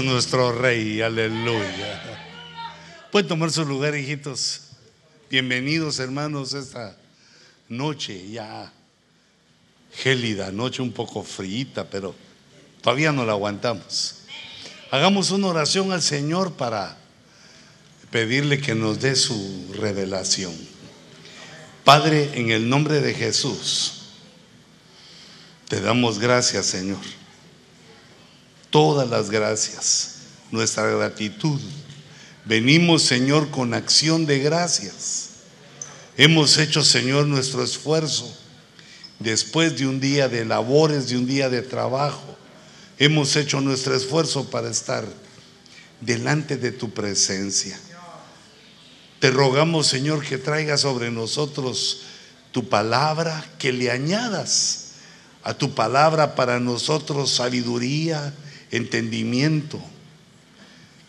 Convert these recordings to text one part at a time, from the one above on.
nuestro rey, aleluya. Pueden tomar su lugar, hijitos. Bienvenidos, hermanos, esta noche ya gélida, noche un poco fríita, pero todavía no la aguantamos. Hagamos una oración al Señor para pedirle que nos dé su revelación. Padre, en el nombre de Jesús, te damos gracias, Señor todas las gracias, nuestra gratitud. Venimos, Señor, con acción de gracias. Hemos hecho, Señor, nuestro esfuerzo después de un día de labores, de un día de trabajo. Hemos hecho nuestro esfuerzo para estar delante de tu presencia. Te rogamos, Señor, que traiga sobre nosotros tu palabra, que le añadas a tu palabra para nosotros sabiduría, entendimiento,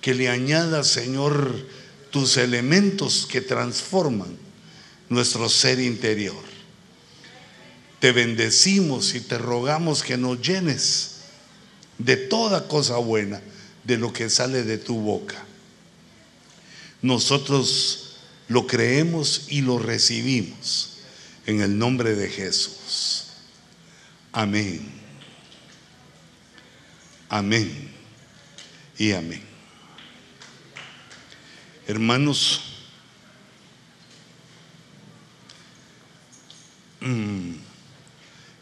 que le añada, Señor, tus elementos que transforman nuestro ser interior. Te bendecimos y te rogamos que nos llenes de toda cosa buena, de lo que sale de tu boca. Nosotros lo creemos y lo recibimos en el nombre de Jesús. Amén. Amén y amén. Hermanos, mm,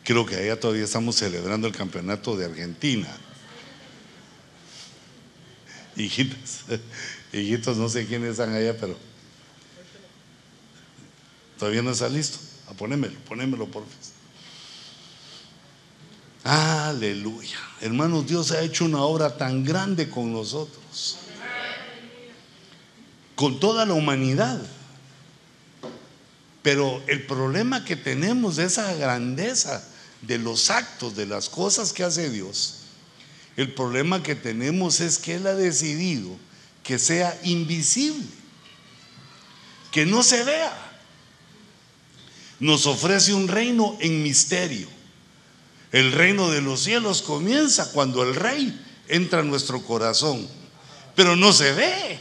creo que allá todavía estamos celebrando el campeonato de Argentina. Hijitos, hijitos, no sé quiénes están allá, pero todavía no está listo. A ponémelo, ponémelo por favor. Aleluya. Hermanos, Dios ha hecho una obra tan grande con nosotros. Con toda la humanidad. Pero el problema que tenemos de esa grandeza de los actos, de las cosas que hace Dios, el problema que tenemos es que Él ha decidido que sea invisible, que no se vea. Nos ofrece un reino en misterio el reino de los cielos comienza cuando el rey entra en nuestro corazón, pero no se ve,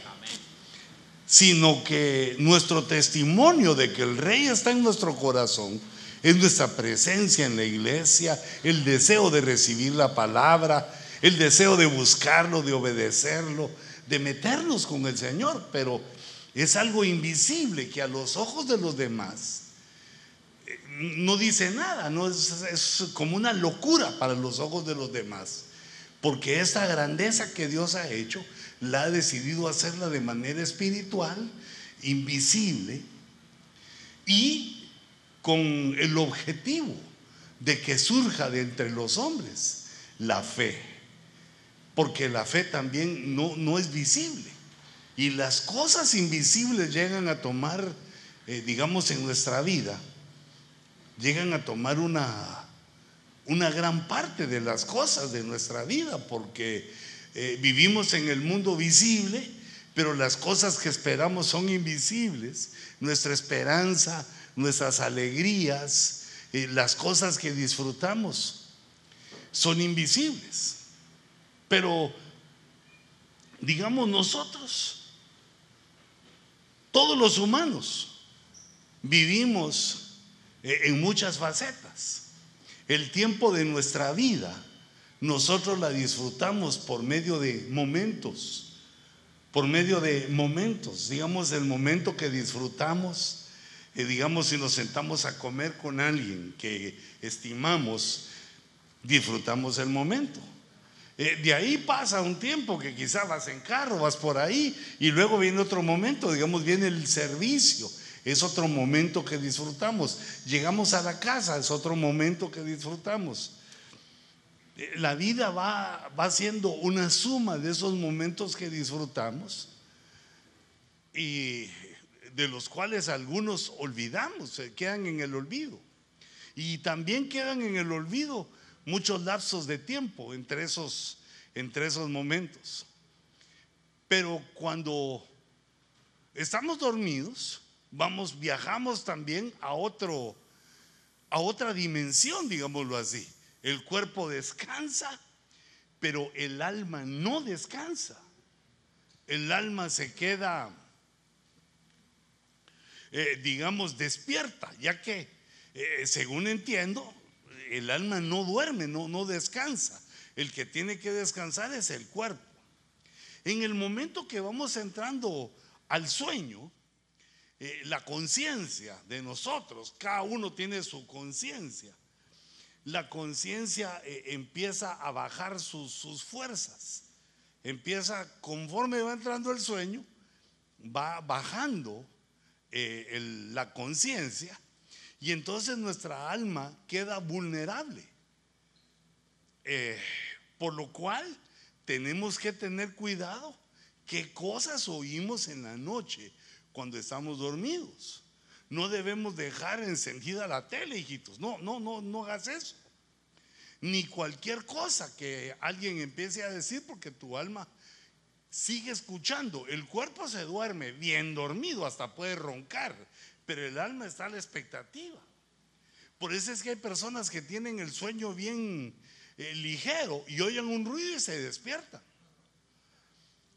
sino que nuestro testimonio de que el rey está en nuestro corazón es nuestra presencia en la iglesia, el deseo de recibir la palabra, el deseo de buscarlo, de obedecerlo, de meternos con el Señor, pero es algo invisible que a los ojos de los demás no dice nada, no es, como una locura para los ojos de los demás. Porque esta grandeza que Dios ha hecho, la ha decidido hacerla de manera espiritual, invisible, y con el objetivo de que surja de entre los hombres la fe. Porque la fe también no, no es visible. Y las cosas invisibles llegan a tomar, eh, digamos, en nuestra vida llegan a tomar una, una gran parte de las cosas de nuestra vida, porque eh, vivimos en el mundo visible, pero las cosas que esperamos son invisibles. Nuestra esperanza, nuestras alegrías, eh, las cosas que disfrutamos son invisibles. Pero, digamos nosotros, todos los humanos, vivimos en muchas facetas. El tiempo de nuestra vida, nosotros la disfrutamos por medio de momentos, por medio de momentos, digamos el momento que disfrutamos, eh, digamos si nos sentamos a comer con alguien que estimamos, disfrutamos el momento. Eh, de ahí pasa un tiempo que quizás vas en carro, vas por ahí y luego viene otro momento, digamos, viene el servicio es otro momento que disfrutamos. Llegamos a la casa, es otro momento que disfrutamos. Eh, la vida va, va siendo una suma de esos momentos que disfrutamos y de los cuales algunos olvidamos, se quedan en el olvido. Y también quedan en el olvido muchos lapsos de tiempo entre esos, entre esos momentos. Pero cuando estamos dormidos, vamos, viajamos también a otro, a otra dimensión, digámoslo así. El cuerpo descansa, pero el alma no descansa. El alma se queda, eh, digamos, despierta, ya que, eh, según entiendo, el alma no duerme, no, no descansa. El que tiene que descansar es el cuerpo. En el momento que vamos entrando al sueño, eh, la conciencia de nosotros, cada uno tiene su conciencia, la conciencia eh, empieza a bajar sus, fuerzas, empieza, conforme va entrando el sueño, va bajando eh, la conciencia y entonces nuestra alma queda vulnerable. por lo cual tenemos que tener cuidado qué cosas oímos en la noche cuando estamos dormidos. No debemos dejar encendida la tele, hijitos. No, no, no, no hagas eso. Ni cualquier cosa que alguien empiece a decir porque tu alma sigue escuchando. El cuerpo se duerme bien dormido, hasta puede roncar, pero el alma está a la expectativa. Por eso es que hay personas que tienen el sueño bien eh, ligero y oyen un ruido y se despiertan.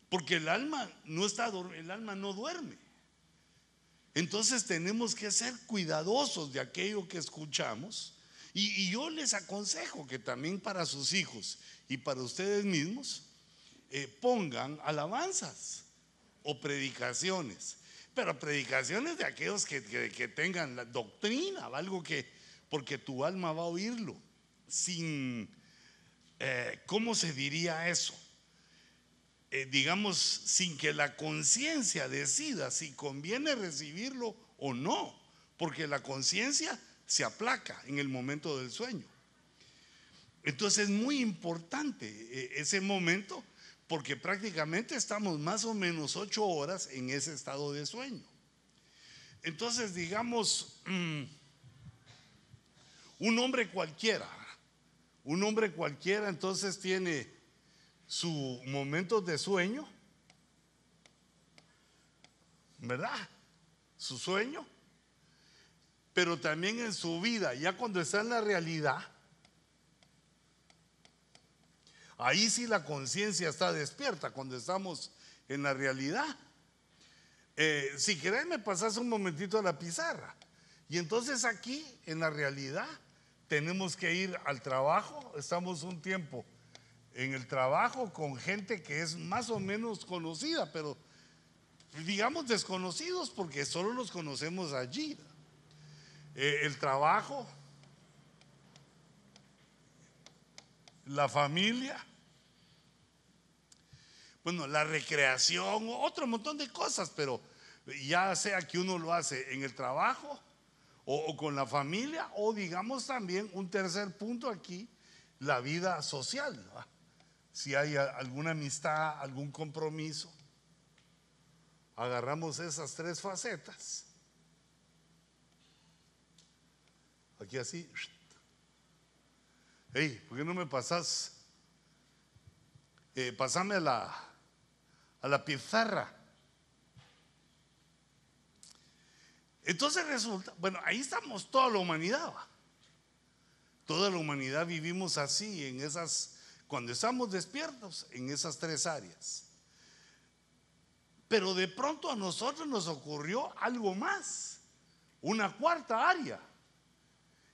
Porque el alma no está el alma no duerme. Entonces tenemos que ser cuidadosos de aquello que escuchamos. Y, yo les aconsejo que también para sus hijos y para ustedes mismos eh, pongan alabanzas o predicaciones. Pero predicaciones de aquellos que, tengan la doctrina, algo que, porque tu alma va a oírlo, sin, eh, ¿cómo se diría eso? Eh, digamos, sin que la conciencia decida si conviene recibirlo o no, porque la conciencia se aplaca en el momento del sueño. Entonces es muy importante eh, ese momento porque prácticamente estamos más o menos ocho horas en ese estado de sueño. Entonces, digamos, mm, un hombre cualquiera, un hombre cualquiera entonces tiene su momento de sueño, ¿verdad? Su sueño, pero también en su vida, ya cuando está en la realidad, ahí sí la conciencia está despierta, cuando estamos en la realidad. Eh, si querés me pasas un momentito a la pizarra. Y entonces aquí, en la realidad, tenemos que ir al trabajo, estamos un tiempo en el trabajo con gente que es más o menos conocida, pero digamos desconocidos porque solo los conocemos allí. Eh, el trabajo, la familia, bueno, la recreación, otro montón de cosas, pero ya sea que uno lo hace en el trabajo o con la familia, o digamos también un tercer punto aquí, la vida social si hay alguna amistad, algún compromiso. Agarramos esas tres facetas. Aquí así. Hey, ¿por qué no me pasas? Eh, pasame a la, a la pizarra. Entonces resulta, bueno, ahí estamos toda la humanidad. Toda la humanidad vivimos así, en esas cuando estamos despiertos en esas tres áreas. Pero de pronto a nosotros nos ocurrió algo más, una cuarta área.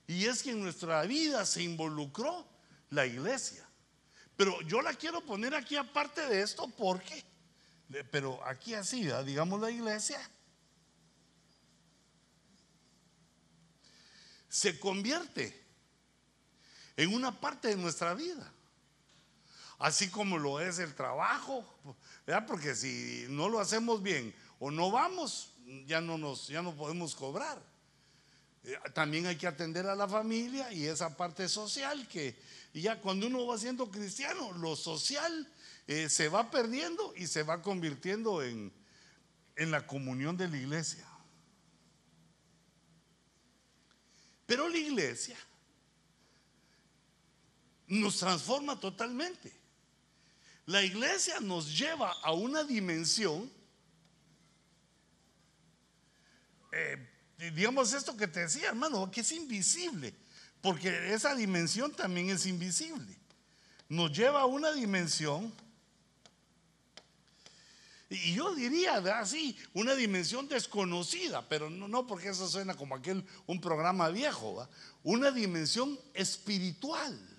Y es que en nuestra vida se involucró la iglesia. Pero yo la quiero poner aquí aparte de esto porque, pero aquí así, digamos la iglesia, se convierte en una parte de nuestra vida así como lo es el trabajo, porque si no lo hacemos bien o no vamos, ya no, nos, ya no podemos cobrar. Eh, también hay que atender a la familia y esa parte social que ya cuando uno va siendo cristiano, lo social eh, se va perdiendo y se va convirtiendo en, en la comunión de la iglesia. Pero la iglesia nos transforma totalmente. La iglesia nos lleva a una dimensión, eh, digamos esto que te decía, hermano, que es invisible, porque esa dimensión también es invisible. nos lleva a una dimensión, y yo diría así, una dimensión desconocida, pero no, no porque eso suena como aquel, un programa viejo, una dimensión espiritual.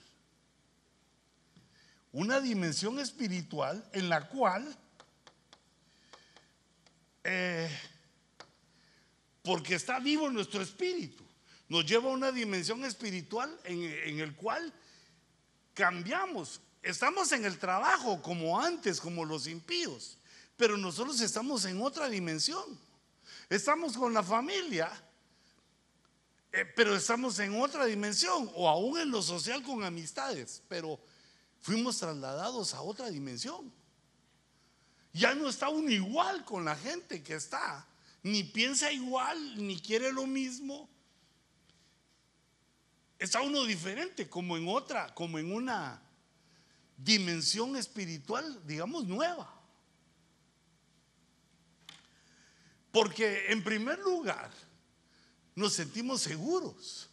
Una dimensión espiritual en la cual, eh, porque está vivo nuestro espíritu, nos lleva a una dimensión espiritual en, en el cual cambiamos. Estamos en el trabajo como antes, como los impíos, pero nosotros estamos en otra dimensión. Estamos con la familia, eh, pero estamos en otra dimensión, o aún en lo social con amistades, pero fuimos trasladados a otra dimensión. Ya no está uno igual con la gente que está, ni piensa igual, ni quiere lo mismo. Está uno diferente, como en otra, como en una dimensión espiritual, digamos, nueva. Porque en primer lugar, nos sentimos seguros.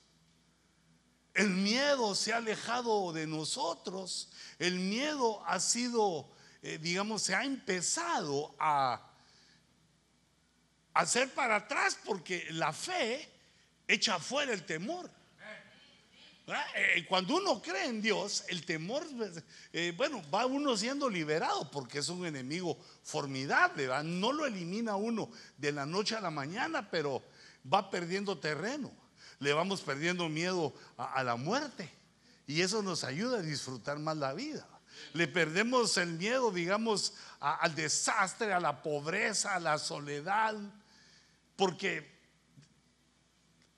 El miedo se ha alejado de nosotros. El miedo ha sido, eh, digamos, se ha empezado a hacer para atrás porque la fe echa fuera el temor. Eh, cuando uno cree en Dios, el temor, eh, bueno, va uno siendo liberado porque es un enemigo formidable, no lo elimina uno de la noche a la mañana, pero va perdiendo terreno. Le vamos perdiendo miedo a, la muerte y eso nos ayuda a disfrutar más la vida. Le perdemos el miedo, digamos, al desastre, a la pobreza, a la soledad, porque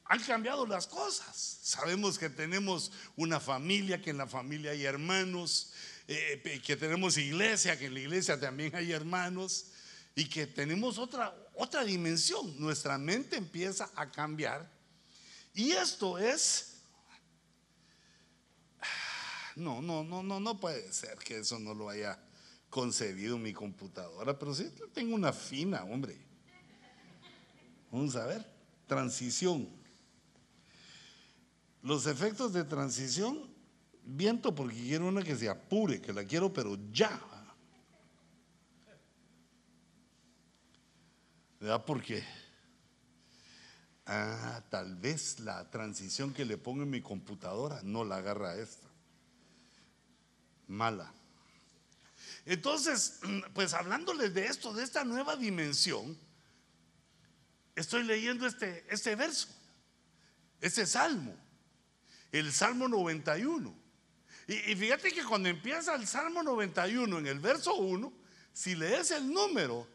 han cambiado las cosas. Sabemos que tenemos una familia, que en la familia hay hermanos, eh, que tenemos iglesia, que en la iglesia también hay hermanos, y que tenemos otra, otra dimensión. Nuestra mente empieza a cambiar. Y esto es... No, no, no, no, no puede ser que eso no lo haya concebido mi computadora, pero sí tengo una fina, hombre. Vamos a ver, transición. Los efectos de transición, viento porque quiero una que se apure, que la quiero pero ya. ¿Verdad? Porque ah, tal vez la transición que le pongo en mi computadora no la agarra esta. Mala. Entonces, pues hablándoles de esto, de esta nueva dimensión, estoy leyendo este, este verso, este salmo el Salmo 91. Y, fíjate que cuando empieza el Salmo 91 en el verso 1, si lees el número,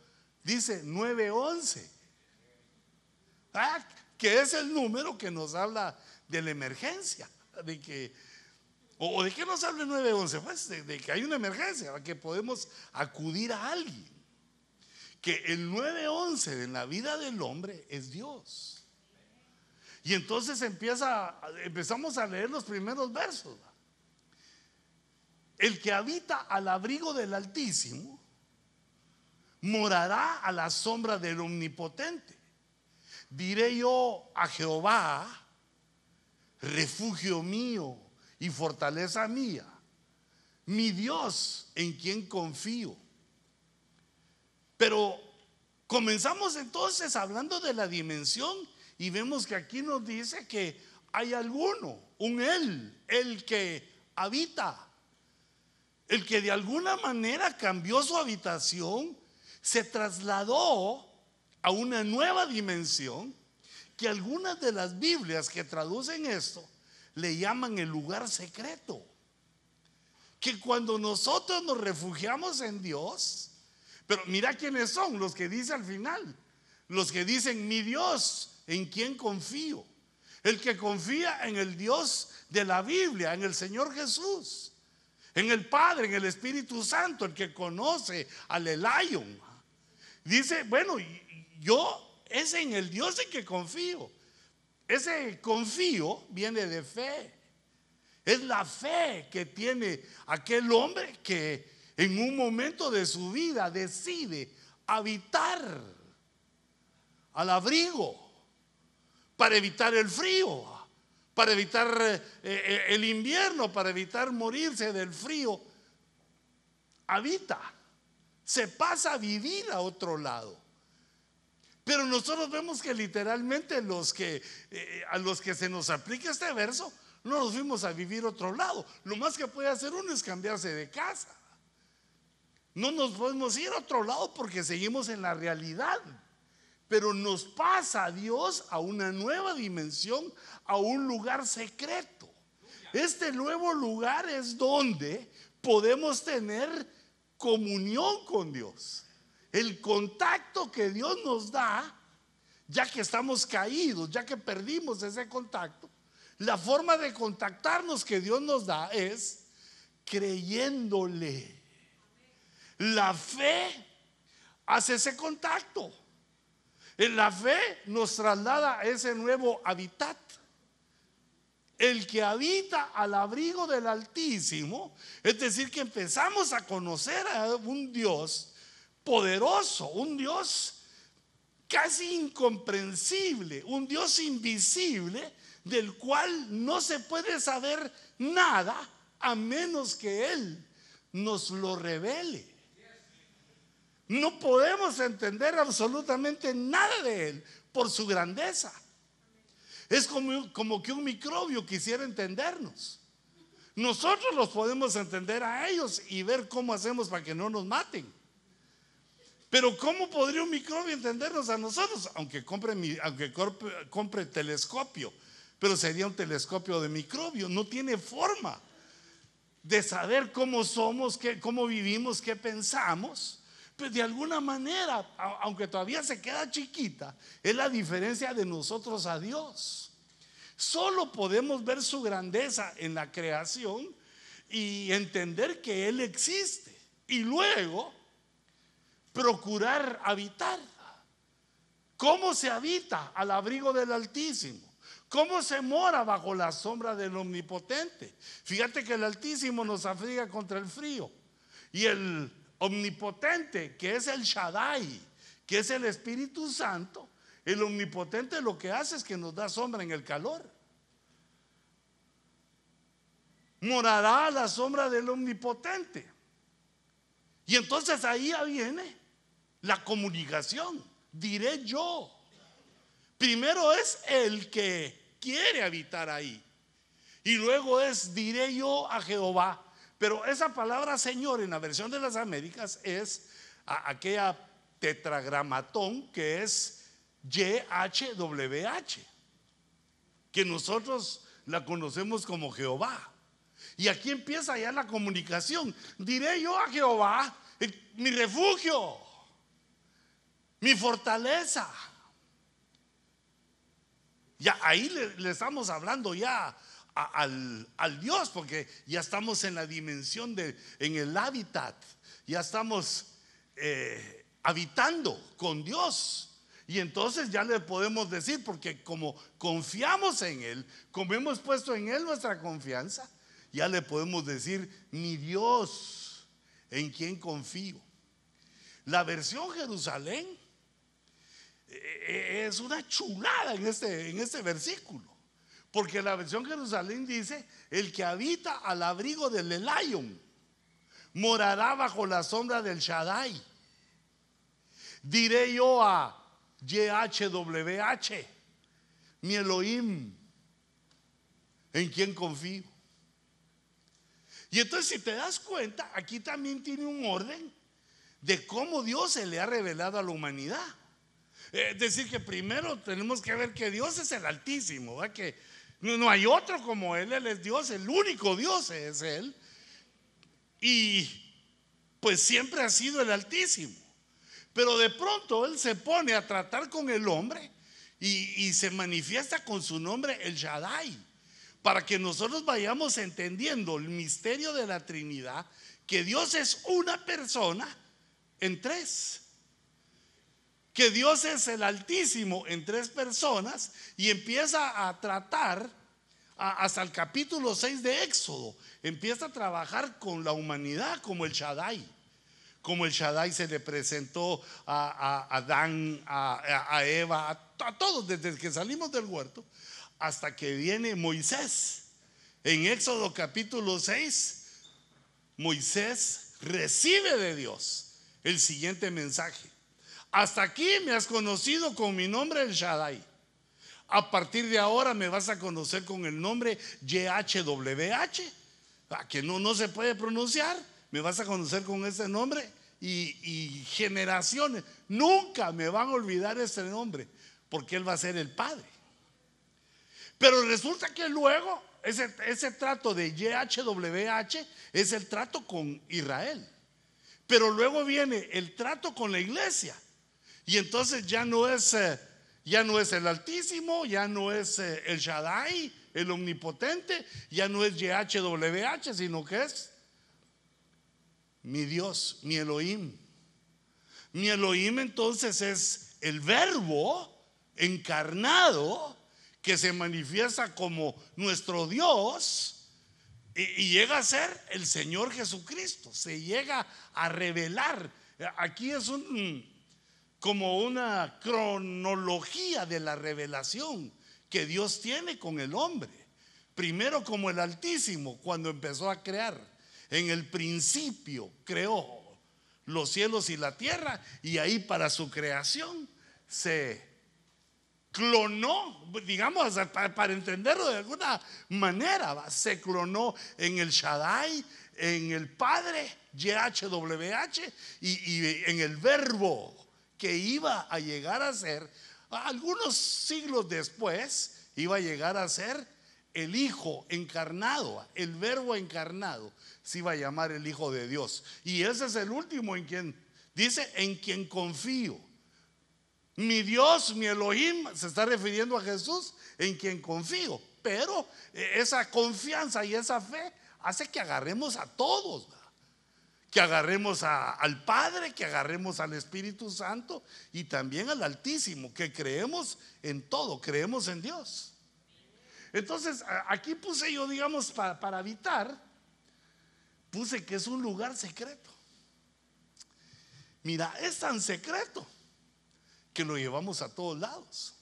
dice 911. Ah, que es el número que nos habla de la emergencia, de que o de qué nos habla el 911, pues de, que hay una emergencia, que podemos acudir a alguien. Que el 911 en la vida del hombre es Dios. Y entonces empezamos a leer los primeros versos. El que habita al abrigo del Altísimo morará a la sombra del Omnipotente. Diré yo a Jehová, refugio mío y fortaleza mía, mi Dios en quien confío. Pero comenzamos entonces hablando de la dimensión y vemos que aquí nos dice que hay alguno, un Él, el que habita, el que de alguna manera cambió su habitación, se trasladó a una nueva dimensión, que algunas de las Biblias que traducen esto le llaman el lugar secreto. Que cuando nosotros nos refugiamos en Dios, pero mira quiénes son los que dice al final, los que dicen mi Dios en quién confío. El que confía en el Dios de la Biblia, en el Señor Jesús, en el Padre, en el Espíritu Santo, el que conoce al Elion. Dice, bueno, yo es en el Dios en que confío. Ese confío viene de fe. Es la fe que tiene aquel hombre que en un momento de su vida decide habitar al abrigo para evitar el frío, para evitar eh, eh, el invierno, para evitar morirse del frío. Habita, se pasa a vivir a otro lado. Pero nosotros vemos que literalmente los que, eh, a los que se nos aplica este verso, no nos fuimos a vivir a otro lado. Lo más que puede hacer uno es cambiarse de casa. No nos podemos ir a otro lado porque seguimos en la realidad. Pero nos pasa Dios a una nueva dimensión, a un lugar secreto. Este nuevo lugar es donde podemos tener comunión con Dios. El contacto que Dios nos da, ya que estamos caídos, ya que perdimos ese contacto, la forma de contactarnos que Dios nos da es creyéndole. La fe hace ese contacto. La fe nos traslada a ese nuevo hábitat. El que habita al abrigo del Altísimo, es decir, que empezamos a conocer a un Dios poderoso, un Dios casi incomprensible, un Dios invisible del cual no se puede saber nada a menos que Él nos lo revele. No podemos entender absolutamente nada de Él por su grandeza. Es como, como que un microbio quisiera entendernos. Nosotros los podemos entender a ellos y ver cómo hacemos para que no nos maten. Pero ¿cómo podría un microbio entendernos a nosotros? Aunque compre, aunque compre, telescopio, pero sería un telescopio de microbio, no tiene forma de saber cómo somos, qué, cómo vivimos, qué pensamos. Pues de alguna manera, aunque todavía se queda chiquita, es la diferencia de nosotros a Dios. Solo podemos ver su grandeza en la creación y entender que Él existe. Y luego procurar habitar. ¿Cómo se habita al abrigo del Altísimo? ¿Cómo se mora bajo la sombra del Omnipotente? Fíjate que el Altísimo nos abriga contra el frío. Y el Omnipotente, que es el Shaddai, que es el Espíritu Santo, el Omnipotente lo que hace es que nos da sombra en el calor. Morará a la sombra del Omnipotente. Y entonces ahí viene la comunicación, diré yo. Primero es el que quiere habitar ahí. Y luego es, diré yo a Jehová. Pero esa palabra Señor en la versión de las Américas es aquella tetragramatón que es YHWH, que nosotros la conocemos como Jehová. Y aquí empieza ya la comunicación. Diré yo a Jehová, mi refugio mi fortaleza. Ya ahí le, estamos hablando ya al, Dios, porque ya estamos en la dimensión de, en el hábitat, ya estamos eh, habitando con Dios. Y entonces ya le podemos decir, porque como confiamos en Él, como hemos puesto en Él nuestra confianza, ya le podemos decir, mi Dios, en quien confío. La versión Jerusalén es una chulada en este, en este versículo. Porque la versión Jerusalén dice, el que habita al abrigo del Elion morará bajo la sombra del Shaddai. Diré yo a YHWH, mi Elohim, en quien confío. Y entonces si te das cuenta, aquí también tiene un orden de cómo Dios se le ha revelado a la humanidad. Es decir, que primero tenemos que ver que Dios es el Altísimo, que no hay otro como Él, Él es Dios, el único Dios es Él. Y pues siempre ha sido el Altísimo. Pero de pronto Él se pone a tratar con el hombre y, y se manifiesta con su nombre el Shaddai, para que nosotros vayamos entendiendo el misterio de la Trinidad, que Dios es una persona en tres que Dios es el Altísimo en tres personas y empieza a tratar hasta el capítulo 6 de Éxodo, empieza a trabajar con la humanidad como el Shaddai. Como el Shaddai se le presentó a, Adán, a, Eva, a, todos desde que salimos del huerto, hasta que viene Moisés. En Éxodo capítulo 6, Moisés recibe de Dios el siguiente mensaje. Hasta aquí me has conocido con mi nombre el Shaddai. A partir de ahora me vas a conocer con el nombre YHWH, que no, no se puede pronunciar. Me vas a conocer con ese nombre y, generaciones nunca me van a olvidar ese nombre, porque Él va a ser el Padre. Pero resulta que luego ese, ese trato de YHWH es el trato con Israel. Pero luego viene el trato con la iglesia. Y entonces ya no es, eh, ya no es el Altísimo, ya no es eh, el Shaddai, el Omnipotente, ya no es YHWH, sino que es mi Dios, mi Elohim. Mi Elohim entonces es el verbo encarnado que se manifiesta como nuestro Dios y, llega a ser el Señor Jesucristo, se llega a revelar. Aquí es un, como una cronología de la revelación que Dios tiene con el hombre. Primero como el Altísimo, cuando empezó a crear. En el principio creó los cielos y la tierra y ahí para su creación se clonó, digamos, para, entenderlo de alguna manera, se clonó en el Shaddai, en el Padre, YHWH, y, y en el Verbo que iba a llegar a ser, algunos siglos después, iba a llegar a ser el Hijo encarnado, el Verbo encarnado, se iba a llamar el Hijo de Dios. Y ese es el último en quien, dice, en quien confío. Mi Dios, mi Elohim, se está refiriendo a Jesús en quien confío. Pero eh, esa confianza y esa fe hace que agarremos a todos. Que agarremos al Padre, que agarremos al Espíritu Santo y también al Altísimo, que creemos en todo, creemos en Dios. Entonces, aquí puse yo, digamos, para, para habitar, puse que es un lugar secreto. Mira, es tan secreto que lo llevamos a todos lados.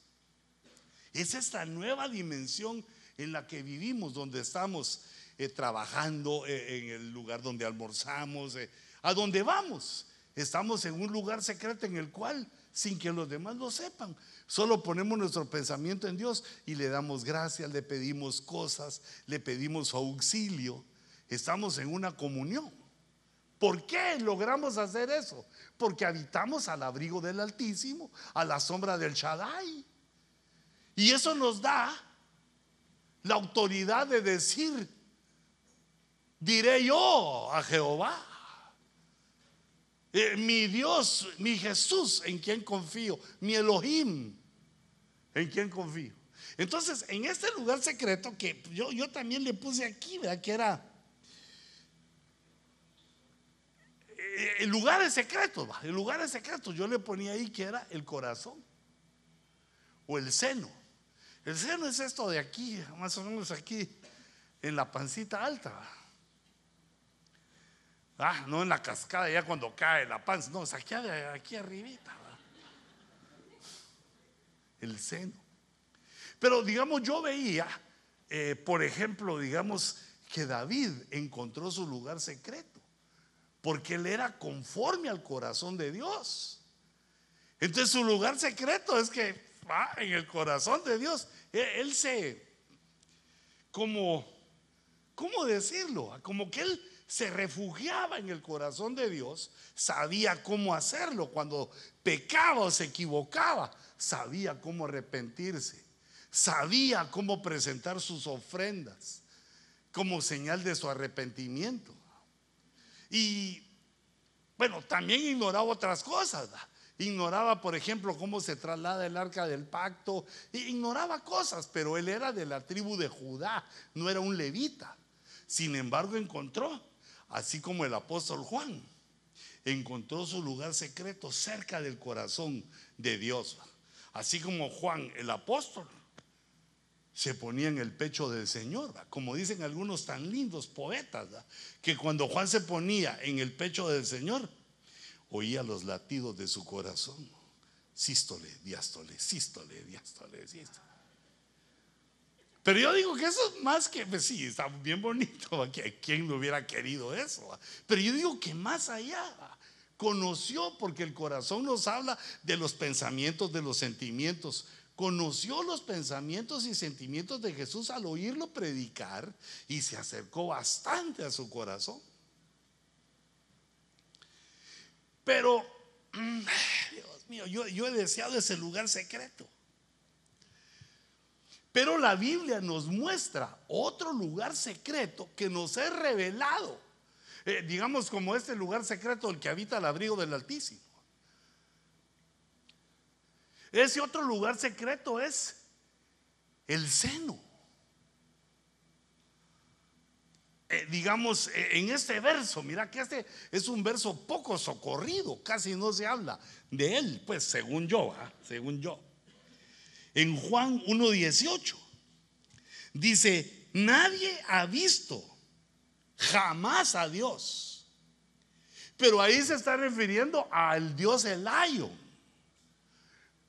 Es esta nueva dimensión en la que vivimos, donde estamos eh, trabajando, eh, en el lugar donde almorzamos, eh, a donde vamos. Estamos en un lugar secreto en el cual, sin que los demás lo sepan, solo ponemos nuestro pensamiento en Dios y le damos gracias, le pedimos cosas, le pedimos auxilio. Estamos en una comunión. ¿Por qué logramos hacer eso? Porque habitamos al abrigo del Altísimo, a la sombra del Shaddai. Y eso nos da la autoridad de decir, diré yo a Jehová, eh, mi Dios, mi Jesús, en quien confío, mi Elohim, en quien confío. Entonces, en este lugar secreto que yo, yo también le puse aquí, ¿verdad? Que era el lugar secreto el lugar secreto Yo le ponía ahí que era el corazón o el seno. El seno es esto de aquí, más o menos aquí, en la pancita alta. Ah, no en la cascada, ya cuando cae la panza, no, es aquí, aquí arribita. El seno. Pero digamos, yo veía, eh, por ejemplo, digamos, que David encontró su lugar secreto porque él era conforme al corazón de Dios. Entonces su lugar secreto es que va en el corazón de Dios. Él, se, como, ¿cómo decirlo? Como que él se refugiaba en el corazón de Dios, sabía cómo hacerlo. Cuando pecaba o se equivocaba, sabía cómo arrepentirse, sabía cómo presentar sus ofrendas como señal de su arrepentimiento. Y bueno, también ignoraba otras cosas. Ignoraba, por ejemplo, cómo se traslada el arca del pacto. Ignoraba cosas, pero él era de la tribu de Judá, no era un levita. Sin embargo, encontró, así como el apóstol Juan, encontró su lugar secreto cerca del corazón de Dios. Así como Juan, el apóstol, se ponía en el pecho del Señor, como dicen algunos tan lindos poetas, que cuando Juan se ponía en el pecho del Señor, oía los latidos de su corazón. Sístole, diástole, sístole, diástole, sístole. Pero yo digo que eso es más que, pues sí, está bien bonito, ¿quién no hubiera querido eso? Pero yo digo que más allá, conoció, porque el corazón nos habla de los pensamientos, de los sentimientos. Conoció los pensamientos y sentimientos de Jesús al oírlo predicar y se acercó bastante a su corazón. Pero, mm, Dios mío, yo he deseado ese lugar secreto. Pero la Biblia nos muestra otro lugar secreto que nos es revelado. Eh, digamos como este lugar secreto el que habita el abrigo del Altísimo. Ese otro lugar secreto es el seno. Eh, digamos, eh, en este verso, mira que este es un verso poco socorrido, casi no se habla de él, pues según yo, ¿ah? según yo en Juan 1.18. Dice, nadie ha visto jamás a Dios. Pero ahí se está refiriendo al Dios Elayo.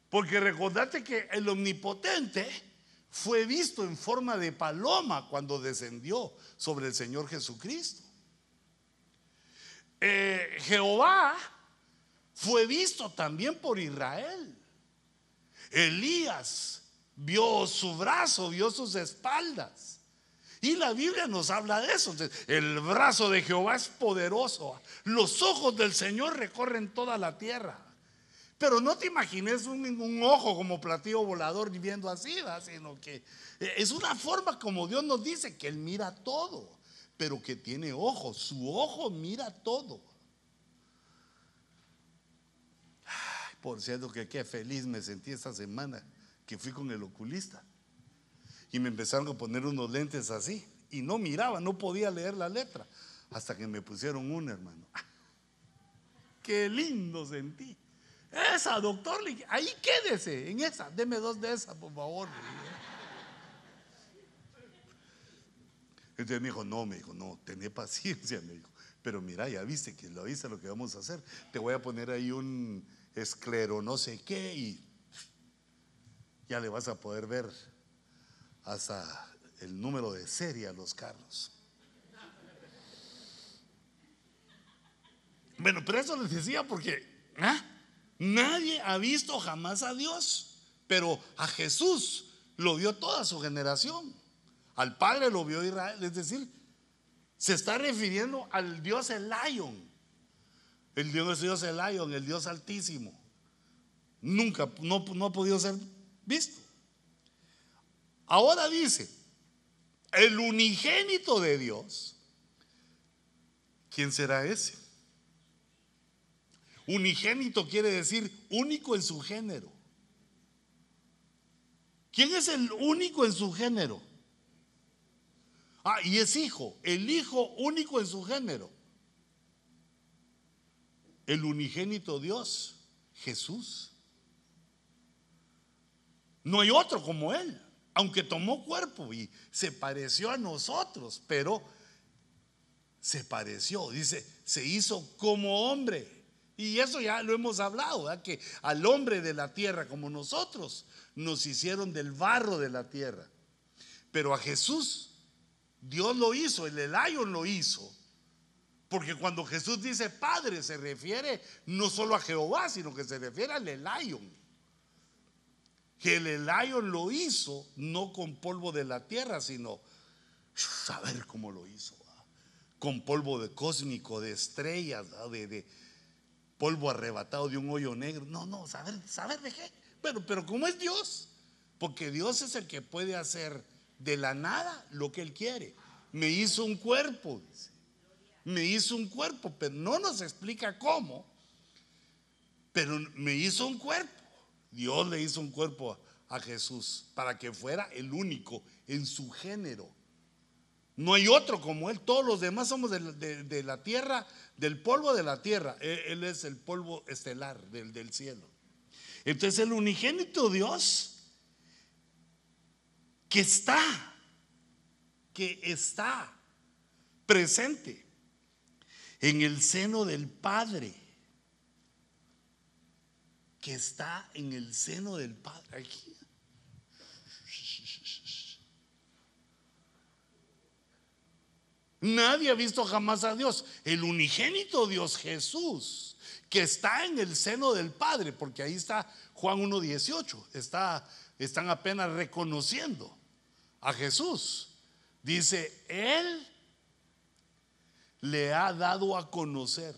Porque recordate que el omnipotente fue visto en forma de paloma cuando descendió sobre el Señor Jesucristo. Eh, Jehová fue visto también por Israel. Elías vio su brazo, vio sus espaldas. Y la Biblia nos habla de eso. El brazo de Jehová es poderoso. Los ojos del Señor recorren toda la tierra. Pero no te imagines un, ojo como platillo volador viviendo así, sino que es una forma como Dios nos dice que Él mira todo, pero que tiene ojos. Su ojo mira todo. Por cierto que qué feliz me sentí esta semana que fui con el oculista. Y me empezaron a poner unos lentes así. Y no miraba, no podía leer la letra. Hasta que me pusieron una, hermano. Qué lindo sentí. Esa, doctor, ahí quédese, en esa. Deme dos de esas, por favor. Entonces me dijo, no, me dijo, no, tené paciencia, me dijo. Pero mira, ya viste que lo viste lo que vamos a hacer. Te voy a poner ahí un, esclero no sé qué y ya le vas a poder ver hasta el número de serie a los carros. Bueno, pero eso les decía porque ¿ah? nadie ha visto jamás a Dios, pero a Jesús lo vio toda su generación. Al Padre lo vio Israel, es decir, se está refiriendo al Dios Elion, el Dios, Dios Elion, el Dios Altísimo. Nunca, no, no ha podido ser visto. Ahora dice, el unigénito de Dios, ¿quién será ese? Unigénito quiere decir único en su género. ¿Quién es el único en su género? Ah, y es hijo, el hijo único en su género el unigénito Dios, Jesús. No hay otro como Él, aunque tomó cuerpo y se pareció a nosotros, pero se pareció, dice, se hizo como hombre. Y eso ya lo hemos hablado, que al hombre de la tierra como nosotros nos hicieron del barro de la tierra. Pero a Jesús Dios lo hizo, el Elayo lo hizo porque cuando Jesús dice Padre se refiere no solo a Jehová, sino que se refiere al Elion. Que el Elion lo hizo no con polvo de la tierra, sino saber cómo lo hizo. Con polvo de cósmico, de estrellas, de, polvo arrebatado de un hoyo negro. No, no, saber, saber de qué. Pero, pero ¿cómo es Dios? Porque Dios es el que puede hacer de la nada lo que Él quiere. Me hizo un cuerpo, dice me hizo un cuerpo, pero no nos explica cómo, pero me hizo un cuerpo. Dios le hizo un cuerpo a Jesús para que fuera el único en su género. No hay otro como Él. Todos los demás somos de, la tierra, del polvo de la tierra. Él, es el polvo estelar del, del cielo. Entonces el unigénito Dios que está, que está presente en el seno del Padre. Que está en el seno del Padre. Aquí. Nadie ha visto jamás a Dios. El unigénito Dios Jesús, que está en el seno del Padre, porque ahí está Juan 1.18. Está, están apenas reconociendo a Jesús. Dice, Él le ha dado a conocer.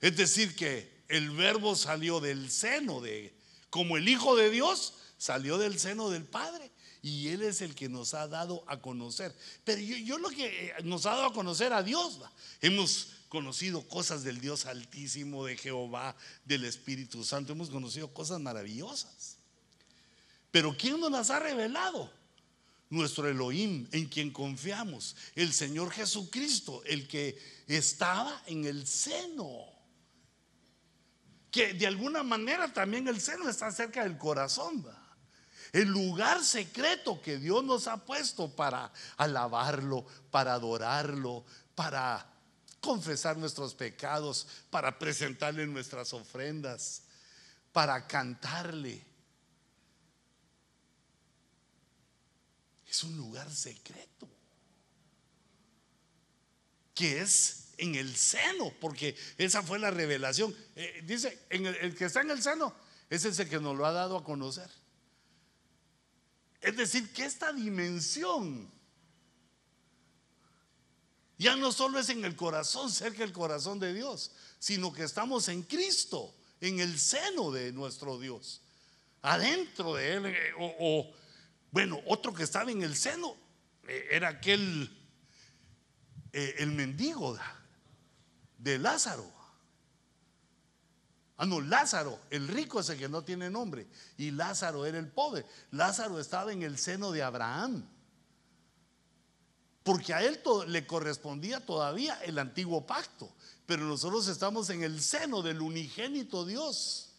Es decir, que el verbo salió del seno de, como el Hijo de Dios, salió del seno del Padre. Y Él es el que nos ha dado a conocer. Pero yo, lo que eh, nos ha dado a conocer a Dios, hemos conocido cosas del Dios Altísimo, de Jehová, del Espíritu Santo, hemos conocido cosas maravillosas. Pero ¿quién nos las ha revelado? Nuestro Elohim, en quien confiamos, el Señor Jesucristo, el que estaba en el seno que de alguna manera también el seno está cerca del corazón. El lugar secreto que Dios nos ha puesto para alabarlo, para adorarlo, para confesar nuestros pecados, para presentarle nuestras ofrendas, para cantarle. Es un lugar secreto que es en el seno, porque esa fue la revelación. Eh, dice, en el, que está en el seno, es el que nos lo ha dado a conocer. Es decir, que esta dimensión ya no solo es en el corazón, cerca del corazón de Dios, sino que estamos en Cristo, en el seno de nuestro Dios, adentro de Él. Eh, o, bueno, otro que estaba en el seno eh, era aquel, el mendigo de Lázaro. Ah, no, Lázaro, el rico es el que no tiene nombre. Y Lázaro era el pobre. Lázaro estaba en el seno de Abraham. Porque a él le correspondía todavía el antiguo pacto. Pero nosotros estamos en el seno del unigénito Dios.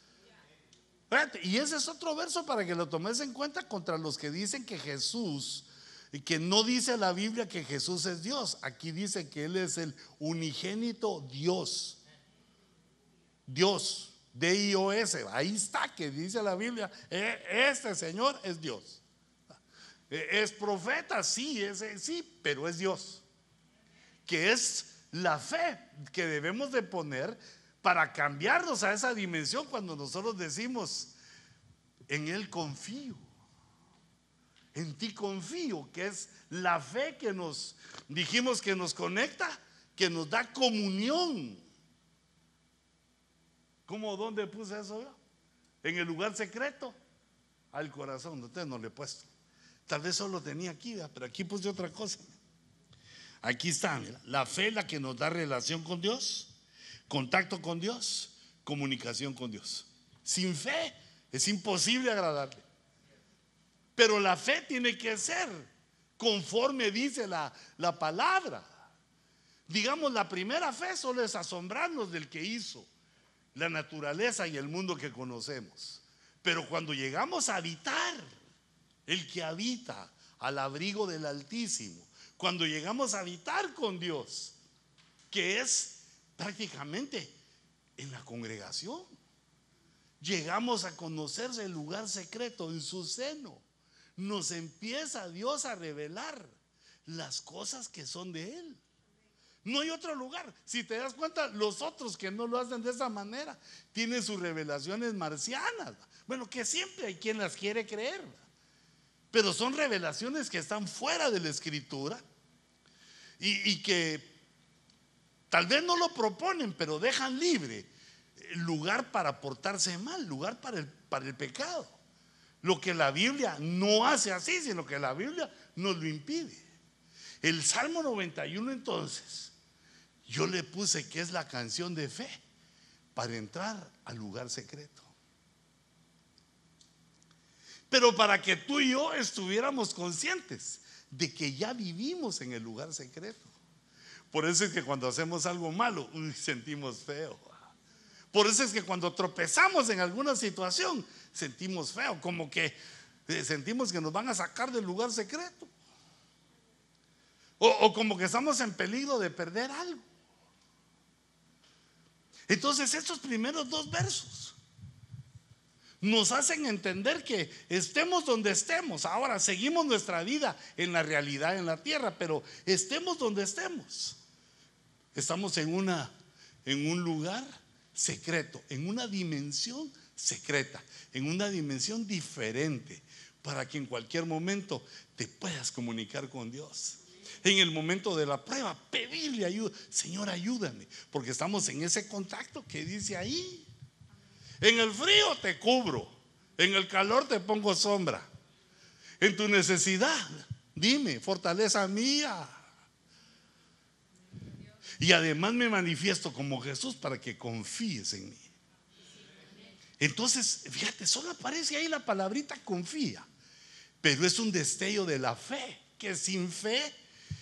Y ese es otro verso para que lo tomes en cuenta contra los que dicen que Jesús y que no dice la Biblia que Jesús es Dios. Aquí dice que Él es el unigénito Dios. Dios, D-I-O-S. Ahí está que dice la Biblia. E, este Señor es Dios. E, es profeta, sí, es, sí, pero es Dios. Que es la fe que debemos de poner para cambiarnos a esa dimensión cuando nosotros decimos, en Él confío. En ti confío, que es la fe que nos dijimos que nos conecta, que nos da comunión. ¿Cómo dónde puse eso yo? En el lugar secreto, al corazón. Usted no le he puesto. Tal vez solo tenía aquí, pero aquí puse otra cosa. Aquí está, la fe la que nos da relación con Dios, contacto con Dios, comunicación con Dios. Sin fe es imposible agradarle. Pero la fe tiene que ser conforme dice la, la palabra. Digamos, la primera fe solo es asombrarnos del que hizo la naturaleza y el mundo que conocemos. Pero cuando llegamos a habitar, el que habita al abrigo del Altísimo, cuando llegamos a habitar con Dios, que es prácticamente en la congregación, llegamos a conocerse el lugar secreto en su seno nos empieza Dios a revelar las cosas que son de Él. No hay otro lugar. Si te das cuenta, los otros que no lo hacen de esa manera tienen sus revelaciones marcianas. Bueno, que siempre hay quien las quiere creer. Pero son revelaciones que están fuera de la escritura y, que tal vez no lo proponen, pero dejan libre lugar para portarse mal, lugar para el, para el pecado. Lo que la Biblia no hace así, sino que la Biblia nos lo impide. El Salmo 91 entonces, yo le puse que es la canción de fe para entrar al lugar secreto. Pero para que tú y yo estuviéramos conscientes de que ya vivimos en el lugar secreto. Por eso es que cuando hacemos algo malo, sentimos feo. Por eso es que cuando tropezamos en alguna situación, sentimos feo, como que eh, sentimos que nos van a sacar del lugar secreto. O, como que estamos en peligro de perder algo. Entonces, estos primeros dos versos nos hacen entender que estemos donde estemos. Ahora seguimos nuestra vida en la realidad en la tierra, pero estemos donde estemos. Estamos en una en un lugar secreto, en una dimensión secreta, en una dimensión diferente, para que en cualquier momento te puedas comunicar con Dios. En el momento de la prueba, pedirle ayuda. Señor, ayúdame, porque estamos en ese contacto que dice ahí. En el frío te cubro, en el calor te pongo sombra. En tu necesidad, dime, fortaleza mía. Y además me manifiesto como Jesús para que confíes en mí. Entonces, fíjate, solo aparece ahí la palabrita confía, pero es un destello de la fe, que sin fe,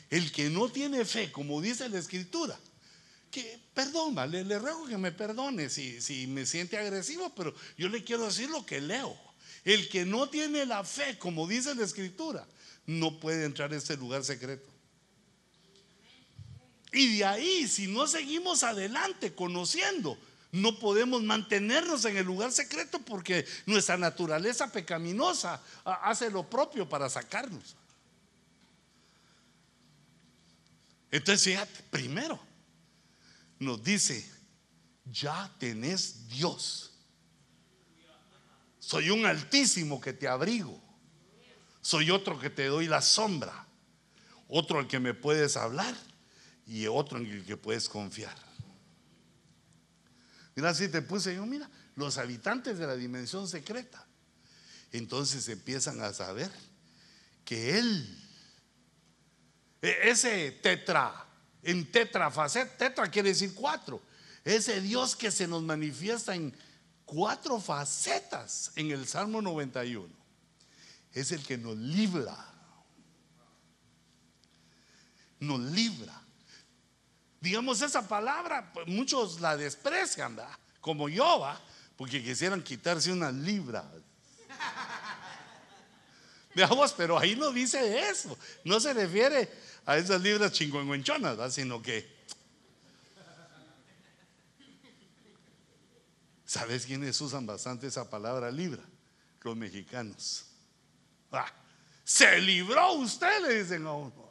el que no tiene fe, como dice la escritura, que perdón, le, le ruego que me perdone si, si me siente agresivo, pero yo le quiero decir lo que leo. El que no tiene la fe, como dice la escritura, no puede entrar a este lugar secreto. Y de ahí, si no seguimos adelante conociendo, no podemos mantenernos en el lugar secreto porque nuestra naturaleza pecaminosa hace lo propio para sacarnos. Entonces, fíjate, primero nos dice, ya tenés Dios. Soy un altísimo que te abrigo. Soy otro que te doy la sombra. Otro al que me puedes hablar y otro en el que puedes confiar. Mira, así te puse yo, mira, los habitantes de la dimensión secreta. Entonces empiezan a saber que Él, e, ese tetra, en tetrafacet, tetra quiere decir cuatro, ese Dios que se nos manifiesta en cuatro facetas en el Salmo 91, es el que nos libra, nos libra digamos, esa palabra, pues, muchos la desprecian, ¿verdad? Como yo, ¿va? Porque quisieran quitarse unas libras. Veamos, pero ahí no dice eso. No se refiere a esas libras chingüengüenchonas, ¿verdad? Sino que. ¿Sabes quiénes usan bastante esa palabra libra? Los mexicanos. Se libró usted, le dicen a uno.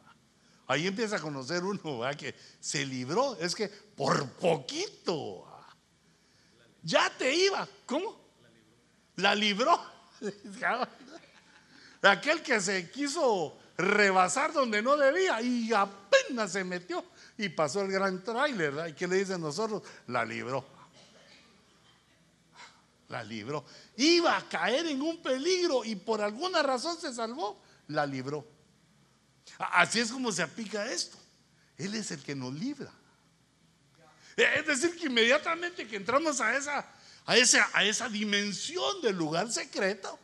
Ahí empieza a conocer uno que se libró. Es que por poquito. Ya te iba. ¿Cómo? La libró. Aquel que se quiso rebasar donde no debía y apenas se metió y pasó el gran tráiler. ¿Y qué le dicen nosotros? La libró. La libró. Iba a caer en un peligro y por alguna razón se salvó. La libró. Así es como se aplica esto. Él es el que nos libra. Es decir, que inmediatamente que entramos a esa, a esa, a esa dimensión del lugar secreto,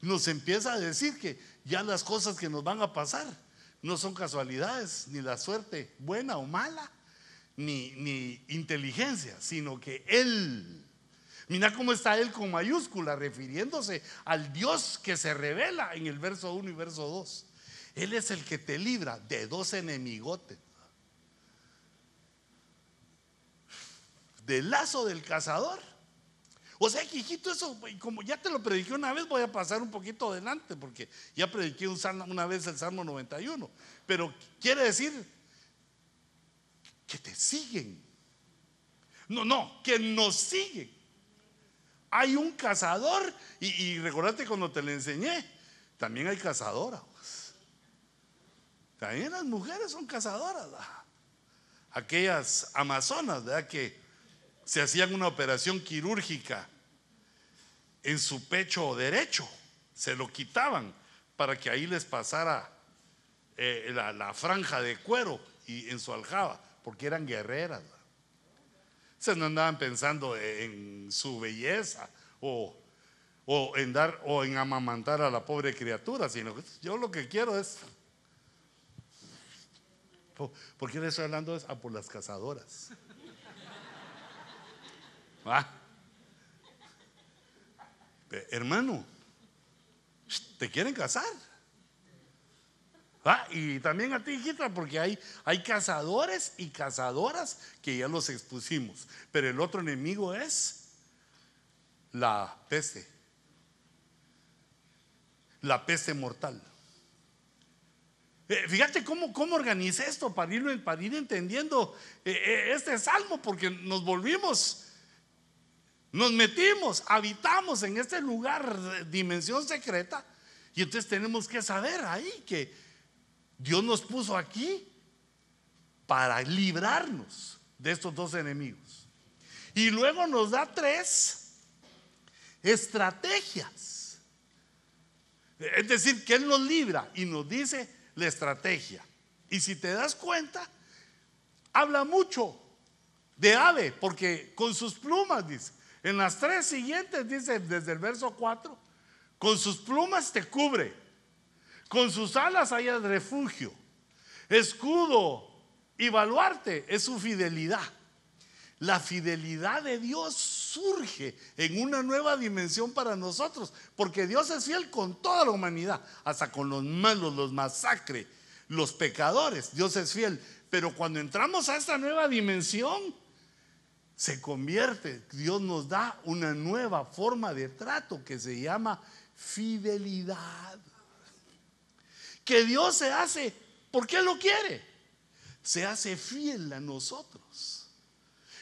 nos empieza a decir que ya las cosas que nos van a pasar no son casualidades, ni la suerte buena o mala, ni, ni inteligencia, sino que Él, mira cómo está Él con mayúscula, refiriéndose al Dios que se revela en el verso 1 y verso 2. Él es el que te libra de dos enemigotes. Del lazo del cazador. O sea, que hijito, eso, como ya te lo prediqué una vez, voy a pasar un poquito adelante, porque ya prediqué una vez el Salmo 91. Pero quiere decir que te siguen. No, no, que nos siguen. Hay un cazador, y, y recordate cuando te lo enseñé, también hay cazadora. También las mujeres son cazadoras. Aquellas amazonas, ¿verdad? Que se hacían una operación quirúrgica en su pecho derecho, se lo quitaban para que ahí les pasara eh, la, franja de cuero y en su aljaba, porque eran guerreras. Se no andaban pensando en su belleza o, o, en dar o en amamantar a la pobre criatura, sino que yo lo que quiero es ¿Por qué le estoy hablando? Ah, por las cazadoras. Ah. Hermano, te quieren casar. Ah, y también a ti, hijita, porque hay, hay cazadores y cazadoras que ya los expusimos. Pero el otro enemigo es la peste, la peste mortal. Eh, fíjate cómo, cómo organicé esto para ir, para entendiendo eh, eh, este salmo, porque nos volvimos, nos metimos, habitamos en este lugar, dimensión secreta, y entonces tenemos que saber ahí que Dios nos puso aquí para librarnos de estos dos enemigos. Y luego nos da tres estrategias. Es decir, que Él nos libra y nos dice la estrategia. Y si te das cuenta, habla mucho de ave, porque con sus plumas, dice. En las tres siguientes, dice desde el verso 4, con sus plumas te cubre, con sus alas hay refugio, escudo y baluarte es su fidelidad. La fidelidad de Dios surge en una nueva dimensión para nosotros, porque Dios es fiel con toda la humanidad, hasta con los malos, los masacres, los pecadores. Dios es fiel. Pero cuando entramos a esta nueva dimensión, se convierte, Dios nos da una nueva forma de trato que se llama fidelidad. Que Dios se hace porque lo quiere. Se hace fiel a nosotros.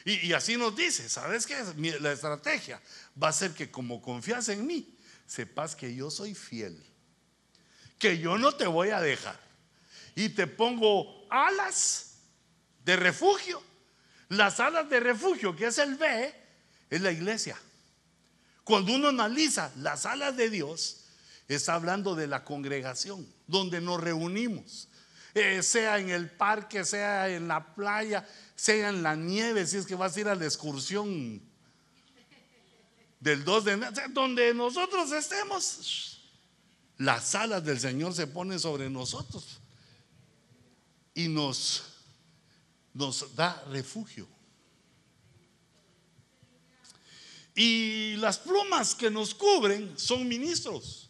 Y, así nos dice, ¿sabes qué? La estrategia va a ser que como confías en mí, sepas que yo soy fiel, que yo no te voy a dejar. Y te pongo alas de refugio. Las alas de refugio, que es el B, es la iglesia. Cuando uno analiza las alas de Dios, está hablando de la congregación, donde nos reunimos, eh, sea en el parque, sea en la playa, sea en la nieve, si es que vas a ir a la excursión del 2 de enero, donde nosotros estemos, las alas del Señor se ponen sobre nosotros y nos, nos da refugio. Y las plumas que nos cubren son ministros.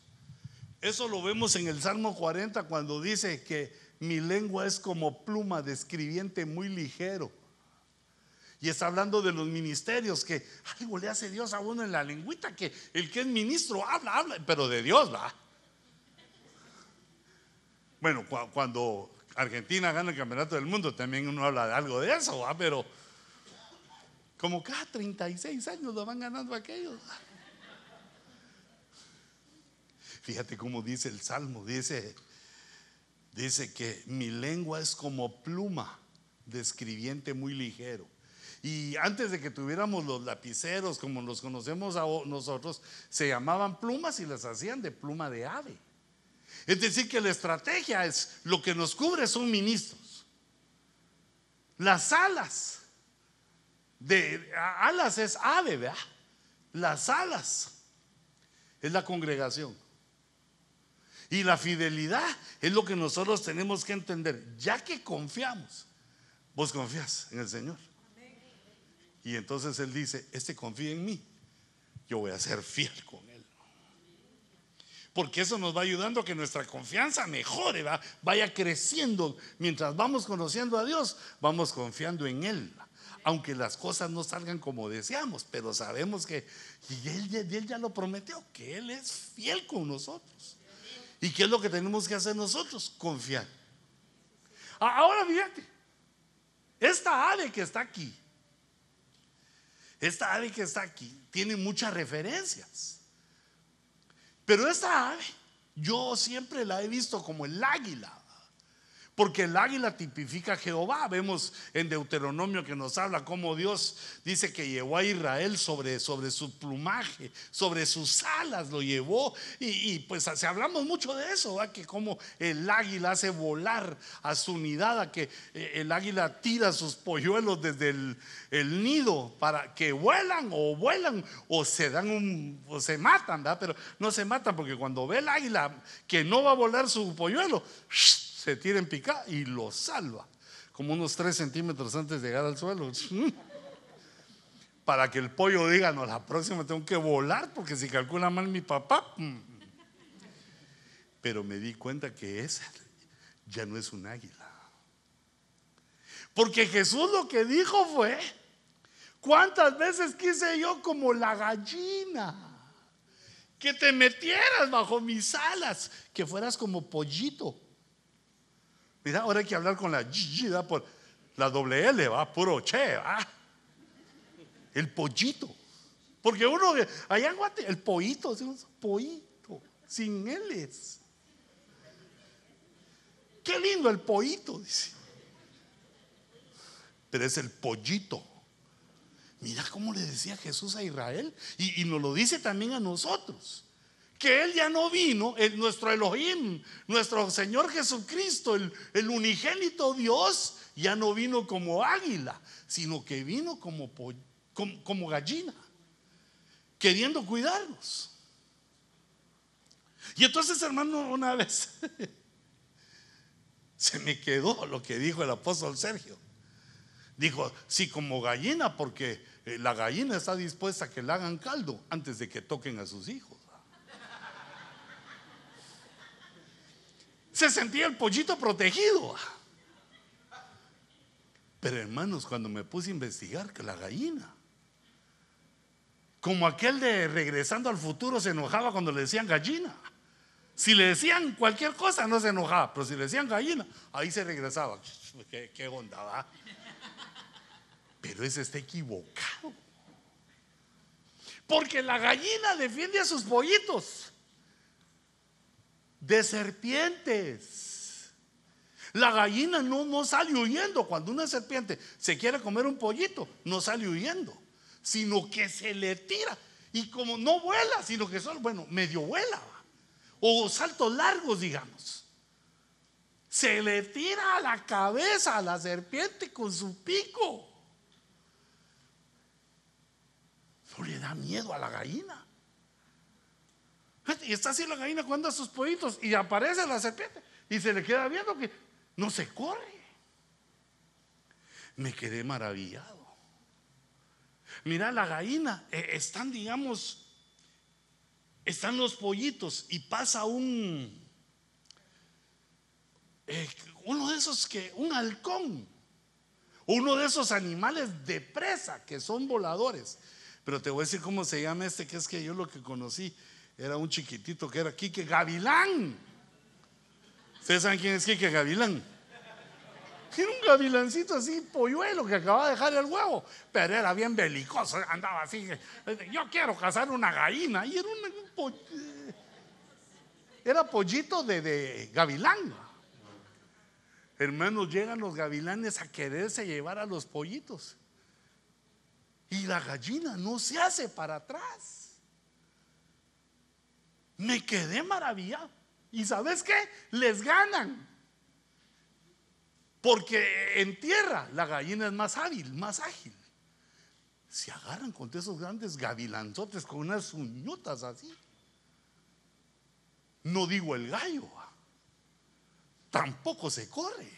Eso lo vemos en el Salmo 40 cuando dice que mi lengua es como pluma de escribiente muy ligero. Y está hablando de los ministerios que algo le hace Dios a uno en la lengüita, que el que es ministro habla, habla, pero de Dios va. Bueno, cuando Argentina gana el campeonato del mundo, también uno habla de algo de eso, ¿va? pero como cada 36 años lo van ganando aquellos. Fíjate cómo dice el Salmo, dice, dice que mi lengua es como pluma de escribiente muy ligero. Y antes de que tuviéramos los lapiceros como los conocemos nosotros, se llamaban plumas y las hacían de pluma de ave. Es decir, que la estrategia es lo que nos cubre son ministros. Las alas de alas es ave, ¿verdad? Las alas es la congregación. Y la fidelidad es lo que nosotros tenemos que entender. Ya que confiamos, vos confías en el Señor. Y entonces Él dice, este confía en mí, yo voy a ser fiel con Él. Porque eso nos va ayudando a que nuestra confianza mejore, vaya creciendo. Mientras vamos conociendo a Dios, vamos confiando en Él. Aunque las cosas no salgan como deseamos, pero sabemos que él, él ya lo prometió, que Él es fiel con nosotros. ¿Y qué es lo que tenemos que hacer nosotros? Confiar. Ahora fíjate, esta ave que está aquí, esta ave que está aquí tiene muchas referencias. Pero esta ave yo siempre la he visto como el águila. Porque el águila tipifica a Jehová. Vemos en Deuteronomio que nos habla cómo Dios dice que llevó a Israel sobre, sobre su plumaje, sobre sus alas lo llevó. Y, pues se hablamos mucho de eso, que como el águila hace volar a su unidad, que eh, el águila tira sus polluelos desde el, el, nido para que vuelan o vuelan o se dan un, o se matan, ¿verdad? pero no se matan porque cuando ve el águila que no va a volar su polluelo, se tira en pica y lo salva, como unos 3 centímetros antes de llegar al suelo. Para que el pollo diga, no, la próxima tengo que volar porque si calcula mal mi papá. Mm". Pero me di cuenta que ese ya no es un águila. Porque Jesús lo que dijo fue, ¿cuántas veces quise yo como la gallina? que te metieras bajo mis alas, que fueras como pollito. Mira, ahora hay que hablar con la G, por la doble L, va, puro che, va. El pollito. Porque uno, allá en Guate, el pollito, pollito, sin L's. Qué lindo el pollito, dice. Pero es el pollito. Mira cómo le decía Jesús a Israel y, nos lo dice también a nosotros. Que Él ya no vino, el, nuestro Elohim, nuestro Señor Jesucristo, el, unigénito Dios, ya no vino como águila, sino que vino como, como, como gallina, queriendo cuidarnos. Y entonces, hermano, una vez se me quedó lo que dijo el apóstol Sergio. Dijo, sí, como gallina, porque eh, la gallina está dispuesta a que le hagan caldo antes de que toquen a sus hijos. Se sentía el pollito protegido. Pero hermanos, cuando me puse a investigar que la gallina, como aquel de regresando al futuro se enojaba cuando le decían gallina. Si le decían cualquier cosa no se enojaba, pero si le decían gallina, ahí se regresaba. ¿Qué, qué onda va? Pero ese está equivocado. Porque la gallina defiende a sus pollitos de serpientes. La gallina no, no sale huyendo. Cuando una serpiente se quiere comer un pollito, no sale huyendo, sino que se le tira. Y como no vuela, sino que solo, bueno, medio vuela. O saltos largos, digamos. Se le tira a la cabeza a la serpiente con su pico. No le da miedo a la gallina. Y está así la gallina cuando a sus pollitos y aparece la serpiente y se le queda viendo que no se corre. Me quedé maravillado. Mira, la gallina, eh, están, digamos, están los pollitos y pasa un, eh, uno de esos que, un halcón, uno de esos animales de presa que son voladores. Pero te voy a decir cómo se llama este, que es que yo lo que conocí era un chiquitito que era Quique Gavilán. ¿Ustedes saben quién es Quique Gavilán? Era un gavilancito así, polluelo, que acababa de dejar el huevo, pero era bien belicoso, andaba así. Yo quiero cazar una gallina, y era un, era pollito de, de gavilán. Hermanos, llegan los gavilanes a quererse llevar a los pollitos. Y la gallina no se hace para atrás. Me quedé maravillado. ¿Y sabes qué? Les ganan. Porque en tierra la gallina es más hábil, más ágil. Se agarran con esos grandes gavilanzotes con unas uñotas así. No digo el gallo, tampoco se corre.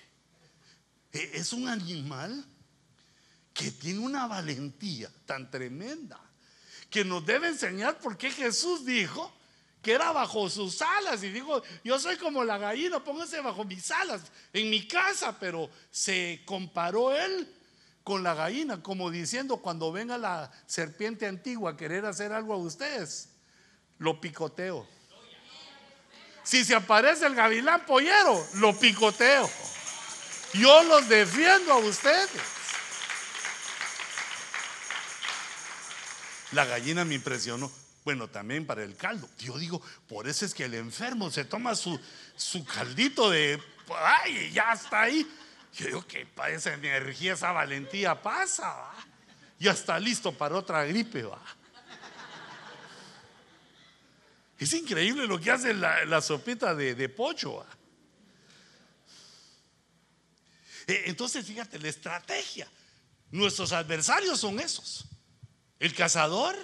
E, es un animal que tiene una valentía tan tremenda que nos debe enseñar por qué Jesús dijo que era bajo sus alas y dijo, yo soy como la gallina, póngase bajo mis alas en mi casa, pero se comparó él con la gallina, como diciendo, cuando venga la serpiente antigua a querer hacer algo a ustedes, lo picoteo. Si se aparece el gavilán pollero, lo picoteo. Yo los defiendo a ustedes. La gallina me impresionó. Bueno, también para el caldo. Yo digo, por eso es que el enfermo se toma su, su caldito de, ay, ya está ahí. Yo digo que para esa energía, esa valentía pasa, ¿va? Ya está listo para otra gripe, va. Es increíble lo que hace la, sopita de, de pollo. E, entonces, fíjate, la estrategia. Nuestros adversarios son esos. El cazador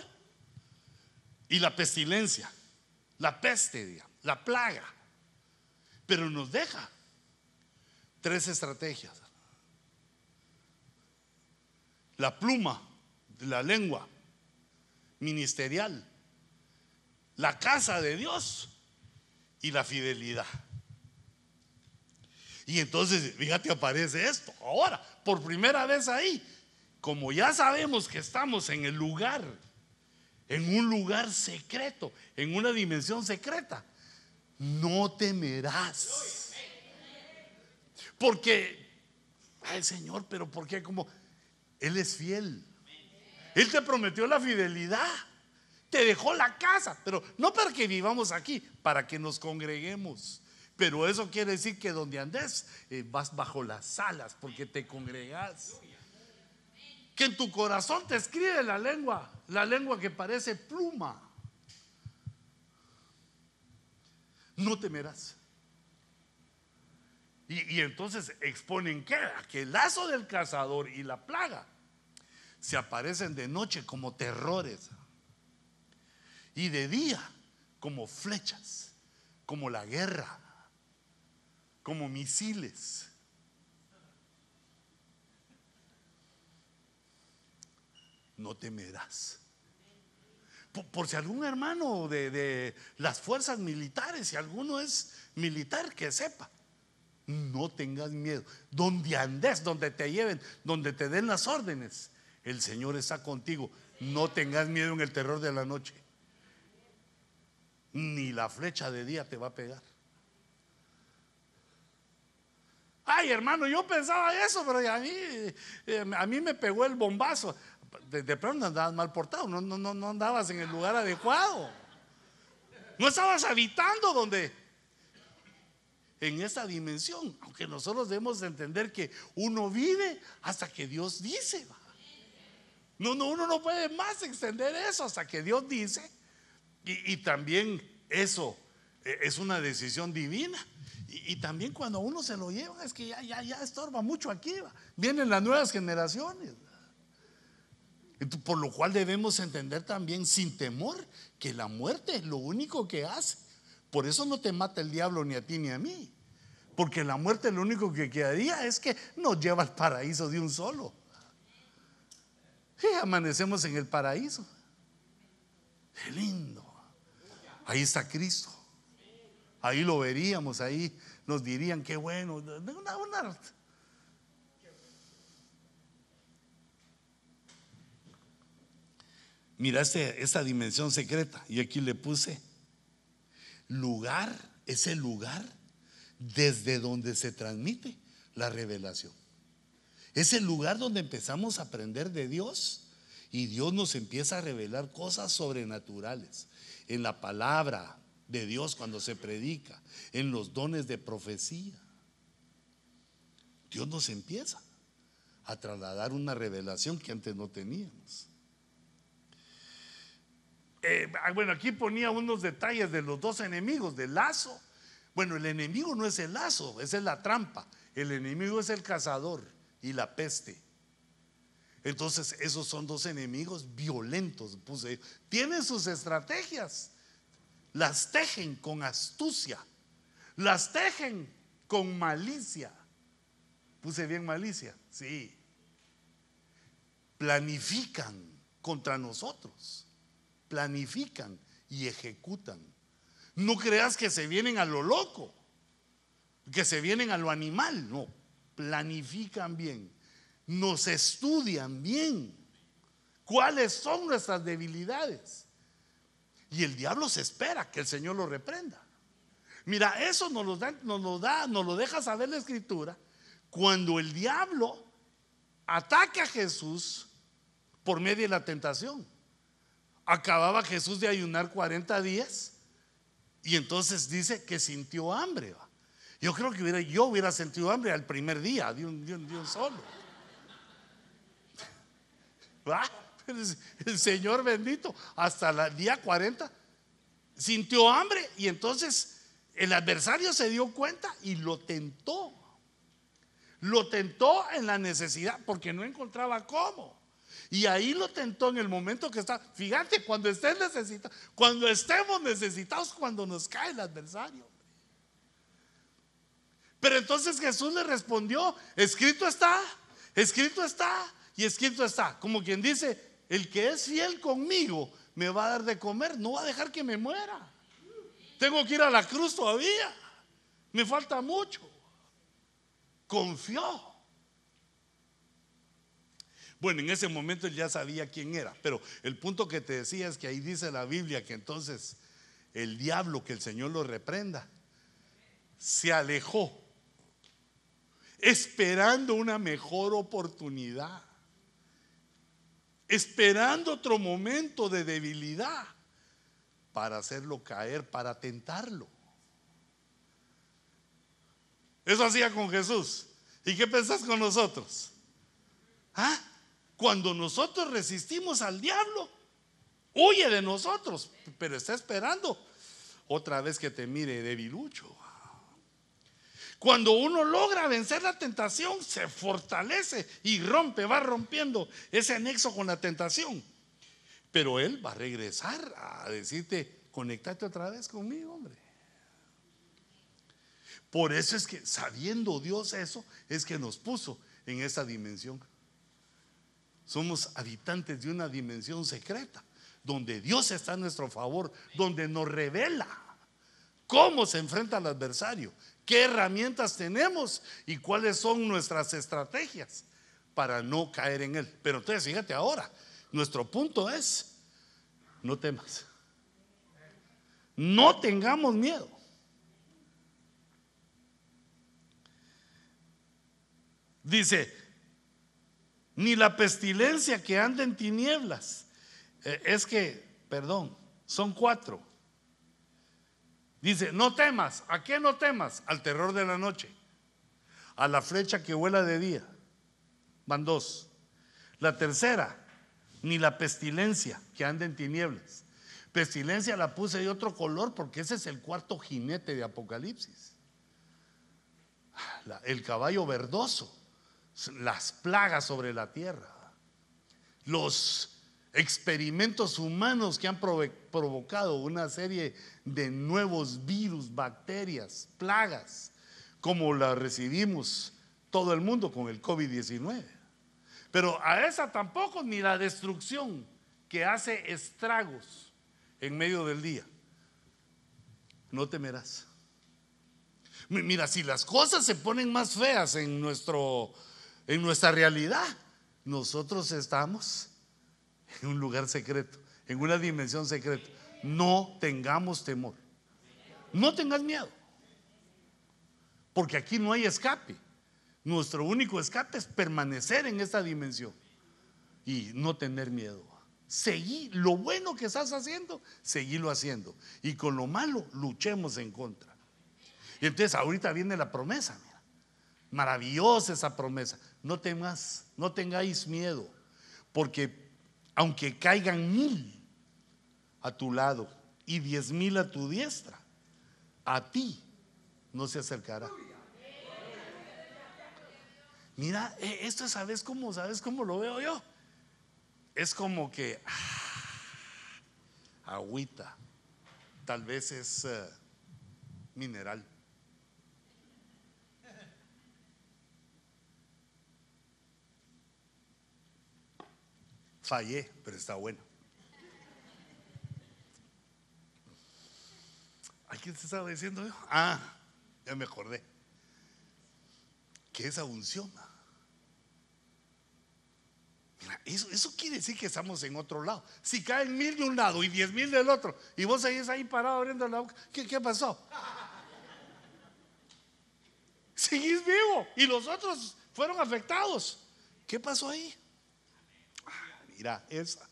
y la pestilencia, la peste, la plaga. Pero nos deja tres estrategias. La pluma la lengua ministerial, la casa de Dios y la fidelidad. Y entonces, fíjate, aparece esto. Ahora, por primera vez ahí, como ya sabemos que estamos en el lugar en un lugar secreto, en una dimensión secreta, no temerás. Porque, ay Señor, pero ¿por qué? Como Él es fiel. Él te prometió la fidelidad. Te dejó la casa, pero no para que vivamos aquí, para que nos congreguemos. Pero eso quiere decir que donde andes eh, vas bajo las alas porque te congregas. Que en tu corazón te escribe la lengua, la lengua que parece pluma. No temerás. Y, y entonces exponen que, que el lazo del cazador y la plaga se aparecen de noche como terrores y de día como flechas, como la guerra como misiles. No temerás. Por, si algún hermano de, de las fuerzas militares, si alguno es militar, que sepa. No tengas miedo. Donde andes, donde te lleven, donde te den las órdenes, el Señor está contigo. No tengas miedo en el terror de la noche. Ni la flecha de día te va a pegar. Ay, hermano, yo pensaba eso, pero a mí, eh, a mí me pegó el bombazo. De, pronto andabas mal portado, no, no, no andabas en el lugar adecuado. No estabas habitando donde, en esa dimensión. Aunque nosotros debemos entender que uno vive hasta que Dios dice. No, no, uno no puede más extender eso hasta que Dios dice. y también eso eh, es una decisión divina. Y, también cuando uno se lo lleva, es que ya, ya, ya estorba mucho aquí. Vienen las nuevas generaciones. Por lo cual debemos entender también sin temor que la muerte es lo único que hace. Por eso no te mata el diablo ni a ti ni a mí. Porque la muerte lo único que quedaría es que nos lleva al paraíso de un solo. Y amanecemos en el paraíso. Qué lindo. Ahí está Cristo. Ahí lo veríamos, ahí nos dirían, qué bueno. Una, Mira este, esta dimensión secreta. Y aquí le puse lugar, ese lugar desde donde se transmite la revelación. Es el lugar donde empezamos a aprender de Dios y Dios nos empieza a revelar cosas sobrenaturales en la palabra, de Dios cuando se predica, en los dones de profecía. Dios nos empieza a trasladar una revelación que antes no teníamos. Eh, ah, bueno, aquí ponía unos detalles de los dos enemigos, del lazo. Bueno, el enemigo no es el lazo, esa es la trampa. El enemigo es el cazador y la peste. Entonces, esos son dos enemigos violentos. Puse, tienen sus estrategias las tejen con astucia, las tejen con malicia. Puse bien malicia, sí. Planifican contra nosotros, planifican y ejecutan. No creas que se vienen a lo loco, que se vienen a lo animal, no, planifican bien, nos estudian bien cuáles son nuestras debilidades y el diablo se espera que el Señor lo reprenda. Mira, eso nos lo da, nos lo, da, nos lo deja saber la escritura cuando el diablo ataca a Jesús por medio de la tentación. Acababa Jesús de ayunar 40 días y entonces dice que sintió hambre. Yo creo que hubiera, yo hubiera sentido hambre al primer día de un, solo. ¿Va? El Señor bendito, hasta el día 40 sintió hambre y entonces el adversario se dio cuenta y lo tentó. Lo tentó en la necesidad porque no encontraba cómo. Y ahí lo tentó en el momento que está. Fíjate, cuando estés necesitado, cuando estemos necesitados, cuando nos cae el adversario. Pero entonces Jesús le respondió, escrito está, escrito está y escrito está. Como quien dice, el que es fiel conmigo me va a dar de comer, no va a dejar que me muera. Tengo que ir a la cruz todavía. Me falta mucho. Confió. Bueno, en ese momento él ya sabía quién era, pero el punto que te decía es que ahí dice la Biblia que entonces el diablo, que el Señor lo reprenda, se alejó, esperando una mejor oportunidad, esperando otro momento de debilidad para hacerlo caer, para tentarlo. Eso hacía con Jesús. ¿Y qué pensás con nosotros? ¿Ah? Cuando nosotros resistimos al diablo, huye de nosotros, pero está esperando otra vez que te mire debilucho. Cuando uno logra vencer la tentación, se fortalece y rompe, va rompiendo ese anexo con la tentación. Pero él va a regresar a decirte, conectate otra vez conmigo, hombre. Por eso es que, sabiendo Dios eso, es que nos puso en esa dimensión. Somos habitantes de una dimensión secreta, donde Dios está a nuestro favor, donde nos revela cómo se enfrenta al adversario, qué herramientas tenemos y cuáles son nuestras estrategias para no caer en él. Pero entonces, fíjate ahora, nuestro punto es, no temas. No tengamos miedo. Dice, ni la pestilencia que anda en tinieblas. Eh, es que, perdón, son cuatro. Dice, no temas. ¿A qué no temas? Al terror de la noche. A la flecha que vuela de día. Van dos. La tercera, ni la pestilencia que anda en tinieblas. Pestilencia la puse de otro color porque ese es el cuarto jinete de Apocalipsis. el caballo verdoso las plagas sobre la tierra, los experimentos humanos que han provocado una serie de nuevos virus, bacterias, plagas, como la recibimos todo el mundo con el COVID-19. Pero a esa tampoco ni la destrucción que hace estragos en medio del día. No temerás. Mira, si las cosas se ponen más feas en nuestro en nuestra realidad, nosotros estamos en un lugar secreto, en una dimensión secreta. No tengamos temor. No tengas miedo. Porque aquí no hay escape. Nuestro único escape es permanecer en esta dimensión y no tener miedo. Seguí lo bueno que estás haciendo, seguílo haciendo. Y con lo malo, luchemos en contra. Y entonces ahorita viene la promesa. Maravillosa esa promesa. No temas, no tengáis miedo, porque aunque caigan mil a tu lado y diez mil a tu diestra, a ti no se acercará. Mira, eh, esto sabes cómo, sabes cómo lo veo yo. Es como que ah, agüita, tal vez es eh, mineral. Fallé, pero está bueno. ¿A quién se estaba diciendo yo? Ah, ya me acordé. Que esa unción. Mira, eso, quiere decir que estamos en otro lado. Si caen mil de un lado y diez mil del otro, y vos seguís ahí parado abriendo la boca, ¿qué, qué pasó? Seguís vivo y los otros fueron afectados. ¿Qué pasó ahí? Mira, esa,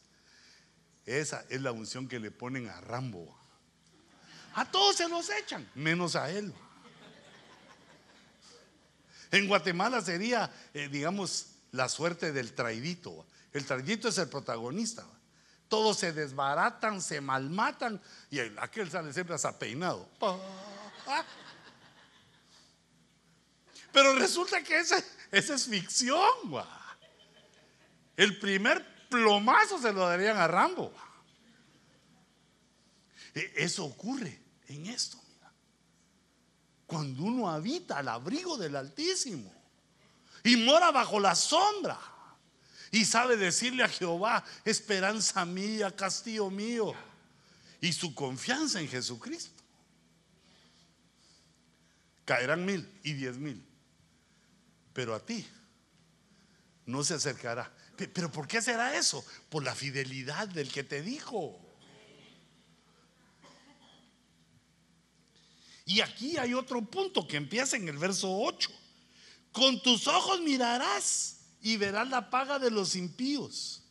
esa es la unción que le ponen a Rambo. A todos se los echan, menos a él. En Guatemala sería, eh, digamos, la suerte del traidito. El traidito es el protagonista. Todos se desbaratan, se malmatan y aquel sale siempre hasta peinado. Pero resulta que esa, esa es ficción. El primer plomazo se lo darían a Rambo. E, eso ocurre en esto. Cuando uno habita al abrigo del Altísimo y mora bajo la sombra y sabe decirle a Jehová, esperanza mía, castillo mío, y su confianza en Jesucristo. Caerán mil y diez mil, pero a ti no se acercará Pero ¿por qué será eso? Por la fidelidad del que te dijo. Y aquí hay otro punto que empieza en el verso 8. Con tus ojos mirarás y verás la paga de los impíos.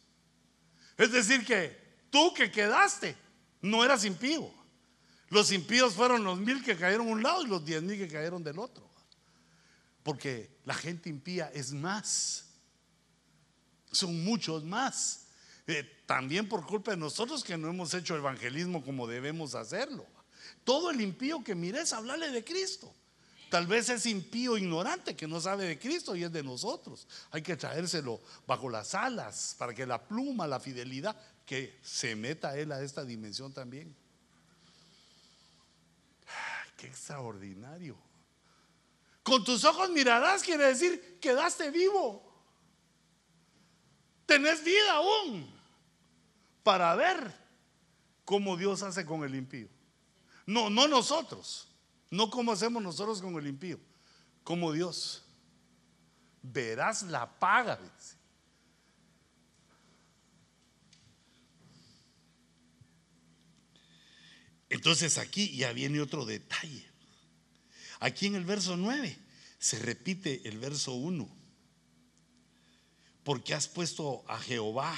Es decir, que tú que quedaste no eras impío. Los impíos fueron los mil que cayeron a un lado y los diez mil que cayeron del otro. Porque la gente impía es más. Son muchos más. Eh, también por culpa de nosotros que no hemos hecho evangelismo como debemos hacerlo. Todo el impío que mires, hablarle de Cristo. Tal vez es impío ignorante que no sabe de Cristo y es de nosotros. Hay que traérselo bajo las alas para que la pluma, la fidelidad, que se meta él a esta dimensión también. Qué extraordinario. Con tus ojos mirarás quiere decir quedaste vivo. Tenés vida aún para ver cómo Dios hace con el impío. No, no nosotros. No como hacemos nosotros con el impío, como Dios. Verás la paga. Entonces aquí ya viene otro detalle. Aquí en el verso 9 se repite el verso 1. Porque has puesto a Jehová,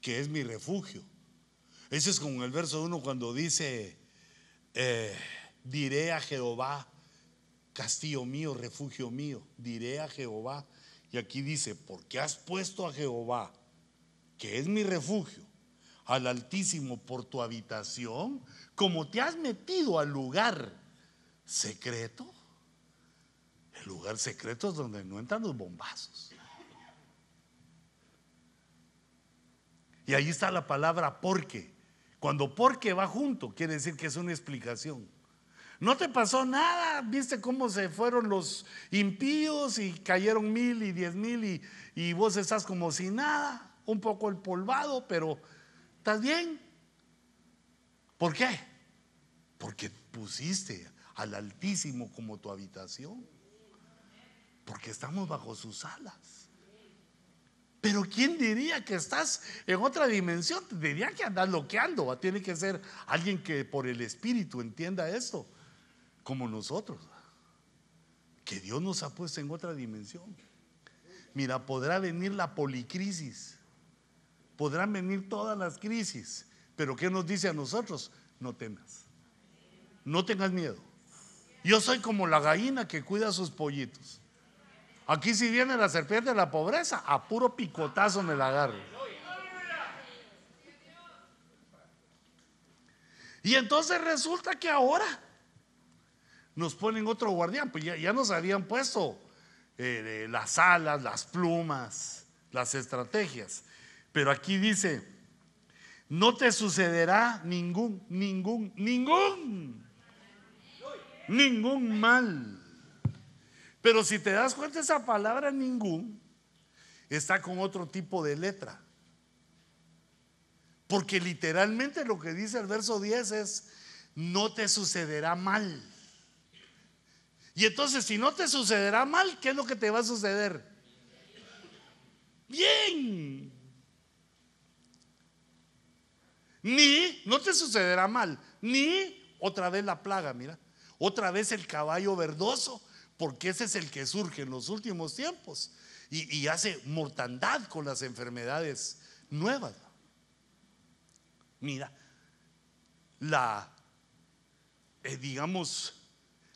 que es mi refugio. Ese es como el verso 1 cuando dice, eh, diré a Jehová, castillo mío, refugio mío, diré a Jehová. Y aquí dice, porque has puesto a Jehová, que es mi refugio, al Altísimo por tu habitación, como te has metido al lugar secreto. El lugar secreto es donde no entran los bombazos. Y ahí está la palabra porque. Cuando porque va junto, quiere decir que es una explicación. No te pasó nada, viste cómo se fueron los impíos y cayeron mil y diez mil y, y vos estás como sin nada, un poco el polvado, pero ¿estás bien? ¿Por qué? Porque pusiste al Altísimo como tu habitación. Porque estamos bajo sus alas. Pero ¿quién diría que estás en otra dimensión? Diría que andas loqueando. Tiene que ser alguien que por el Espíritu entienda esto como nosotros, que Dios nos ha puesto en otra dimensión. Mira, podrá venir la policrisis, podrán venir todas las crisis, pero ¿qué nos dice a nosotros? No temas, no tengas miedo. Yo soy como la gallina que cuida a sus pollitos. Aquí si viene la serpiente de la pobreza, a puro picotazo me la agarro. Y entonces resulta que ahora nos ponen otro guardián, pues ya, nos habían puesto eh, las alas, las plumas, las estrategias. Pero aquí dice, no te sucederá ningún, ningún, ningún, ningún mal. Pero si te das cuenta, esa palabra ningún está con otro tipo de letra. Porque literalmente lo que dice el verso 10 es, no te sucederá mal. Y entonces, si no te sucederá mal, ¿qué es lo que te va a suceder? Bien. Ni, no te sucederá mal, ni otra vez la plaga, mira, otra vez el caballo verdoso, porque ese es el que surge en los últimos tiempos y, hace mortandad con las enfermedades nuevas. Mira, la, eh, digamos,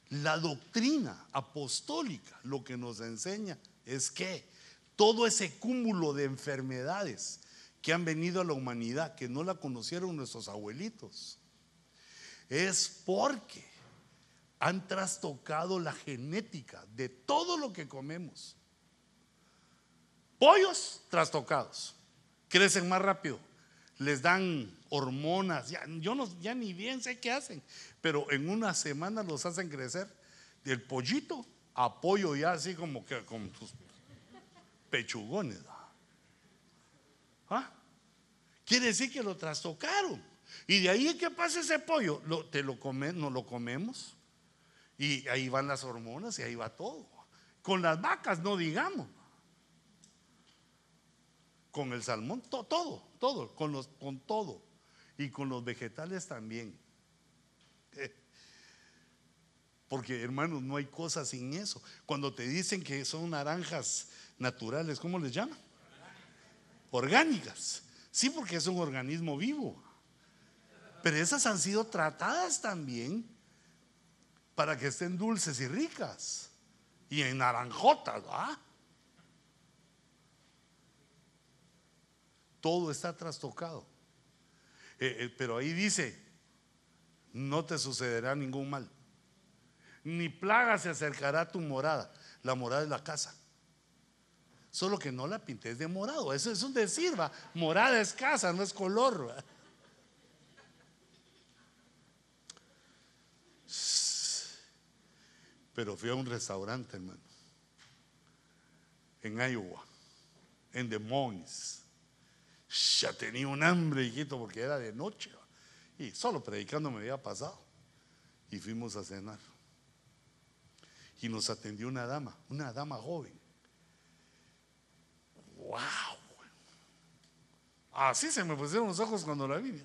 la doctrina apostólica lo que nos enseña es que todo ese cúmulo de enfermedades que han venido a la humanidad, que no la conocieron nuestros abuelitos, es porque han trastocado la genética de todo lo que comemos. Pollos trastocados, crecen más rápido, les dan hormonas, ya, yo no, ya ni bien sé qué hacen, pero en una semana los hacen crecer del pollito a pollo ya así como que con tus pechugones. ¿Ah? Quiere decir que lo trastocaron. Y de ahí que pasa ese pollo, lo, te lo comes, no lo comemos. Y ahí van las hormonas y ahí va todo. Con las vacas no digamos. Con el salmón, todo, todo, con, los, con todo. Y con los vegetales también. Porque hermanos, no hay cosa sin eso. Cuando te dicen que son naranjas naturales, ¿cómo les llaman? Orgánicas. Sí, porque es un organismo vivo. Pero esas han sido tratadas también para que estén dulces y ricas. Y en naranjotas, ¿ah? Todo está trastocado. Eh, eh, pero ahí dice, no te sucederá ningún mal. Ni plaga se acercará a tu morada. La morada es la casa. Solo que no la pintes de morado. Eso es un decir, va. Morada es casa, no es color. Pero fui a un restaurante, hermano, en Iowa, en Des Moines. Ya tenía un hambre, hijito, porque era de noche. Y solo predicando me había pasado. Y fuimos a cenar. Y nos atendió una dama, una dama joven. ¡Wow! Así se me pusieron los ojos cuando la vi.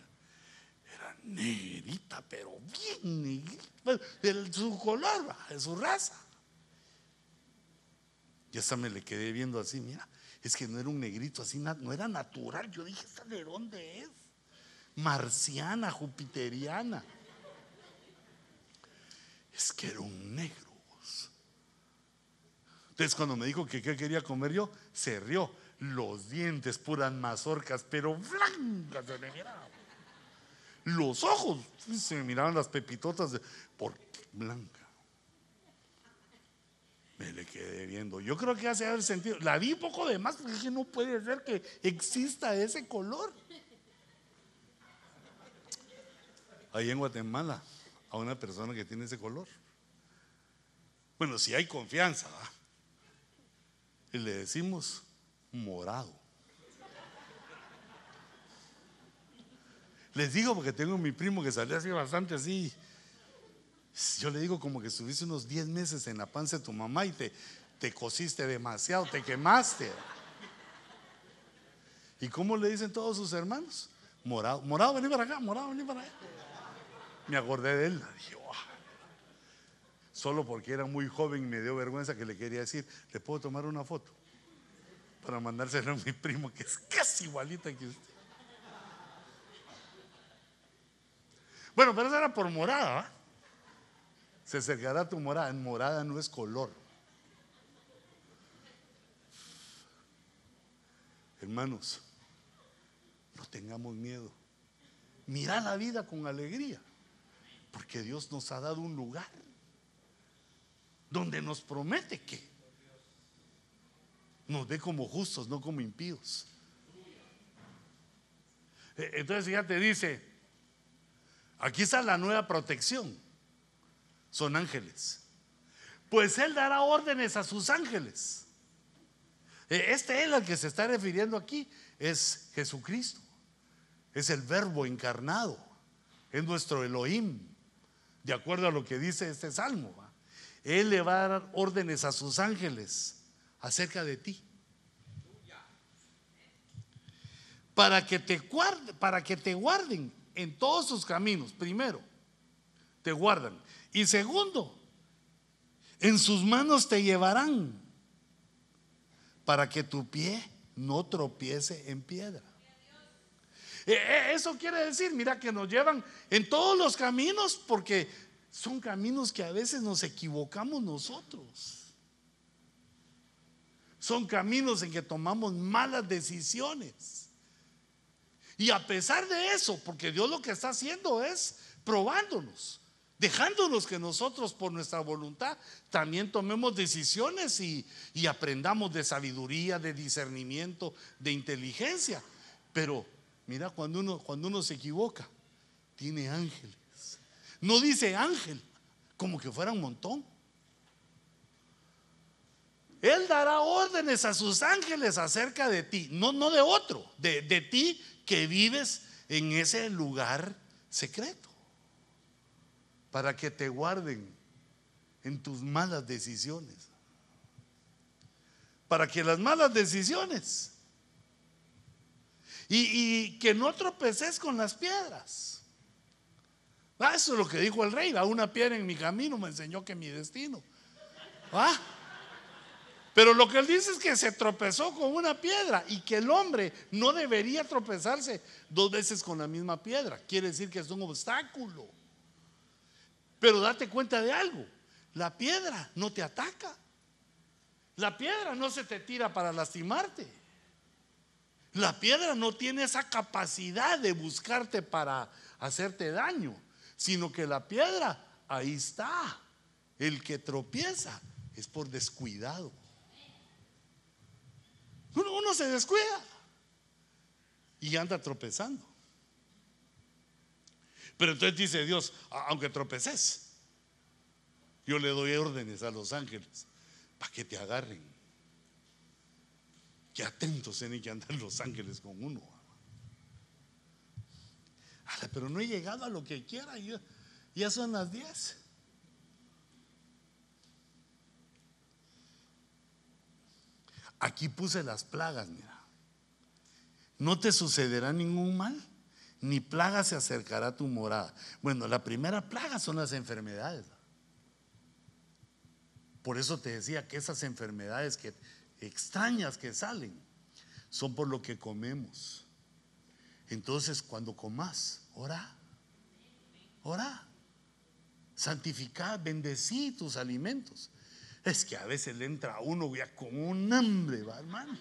Negrita, pero bien negrita. De su color, de su raza. Y hasta me le quedé viendo así, mira, es que no era un negrito así, no era natural. Yo dije, ¿esta de dónde es? Marciana, jupiteriana. Es que era un negro. Entonces cuando me dijo que qué quería comer yo, se rió. Los dientes, puras mazorcas, pero blancas se me. Los ojos, se me miraban las pepitotas de, por blanca. Me le quedé viendo. Yo creo que hace haber sentido. La vi poco de más porque dije, no puede ser que exista ese color. Ahí en Guatemala, a una persona que tiene ese color. Bueno, si hay confianza, y le decimos morado. Les digo porque tengo mi primo que salió así bastante así. Yo le digo como que estuviste unos 10 meses en la panza de tu mamá y te, te cosiste demasiado, te quemaste. ¿Y cómo le dicen todos sus hermanos? Morado, morado, vení para acá, morado, vení para allá. Me acordé de él. Solo porque era muy joven y me dio vergüenza que le quería decir, ¿le puedo tomar una foto? Para mandársela a mi primo que es casi igualita que usted. Bueno, pero eso era por morada. Se acercará tu morada. En morada no es color. Hermanos, no tengamos miedo. Mira la vida con alegría. Porque Dios nos ha dado un lugar donde nos promete que nos ve como justos, no como impíos. E, entonces ya te dice, aquí está la nueva protección, son ángeles. Pues Él dará órdenes a sus ángeles. E, este Él al que se está refiriendo aquí es Jesucristo, es el verbo encarnado, es nuestro Elohim, de acuerdo a lo que dice este salmo. Él le va a dar órdenes a sus ángeles acerca de ti. Para que te guarden, para que te guarden en todos sus caminos. Primero, te guardan. Y segundo, en sus manos te llevarán para que tu pie no tropiece en piedra. E, e, eso quiere decir, mira, que nos llevan en todos los caminos porque son caminos que a veces nos equivocamos nosotros. Son caminos en que tomamos malas decisiones. Y a pesar de eso, porque Dios lo que está haciendo es probándonos, dejándonos que nosotros por nuestra voluntad también tomemos decisiones y, y aprendamos de sabiduría, de discernimiento, de inteligencia. Pero mira, cuando uno, cuando uno se equivoca, tiene ángeles no dice ángel, como que fuera un montón. Él dará órdenes a sus ángeles acerca de ti, no, no de otro, de, de ti que vives en ese lugar secreto, para que te guarden en tus malas decisiones, para que las malas decisiones Y, que no tropeces con las piedras. Ah, eso es lo que dijo el rey. A una piedra en mi camino me enseñó que mi destino. ¿Ah? Pero lo que él dice es que se tropezó con una piedra y que el hombre no debería tropezarse dos veces con la misma piedra. Quiere decir que es un obstáculo. Pero date cuenta de algo. La piedra no te ataca. La piedra no se te tira para lastimarte. La piedra no tiene esa capacidad de buscarte para hacerte daño, sino que la piedra ahí está. El que tropieza es por descuidado. Uno, se descuida y anda tropezando. Pero entonces dice Dios, aunque tropeces, yo le doy órdenes a los ángeles para que te agarren. Qué atentos tienen que andar los ángeles con uno. Pero no he llegado a lo que quiera. Ya son las 10. Aquí puse las plagas, mira. No te sucederá ningún mal, ni plaga se acercará a tu morada. Bueno, la primera plaga son las enfermedades. Por eso te decía que esas enfermedades que extrañas que salen son por lo que comemos. Entonces, cuando comas, ora, ora, santificad, bendecí tus alimentos. Es que a veces le entra a uno ya con un hambre, ¿va, hermano.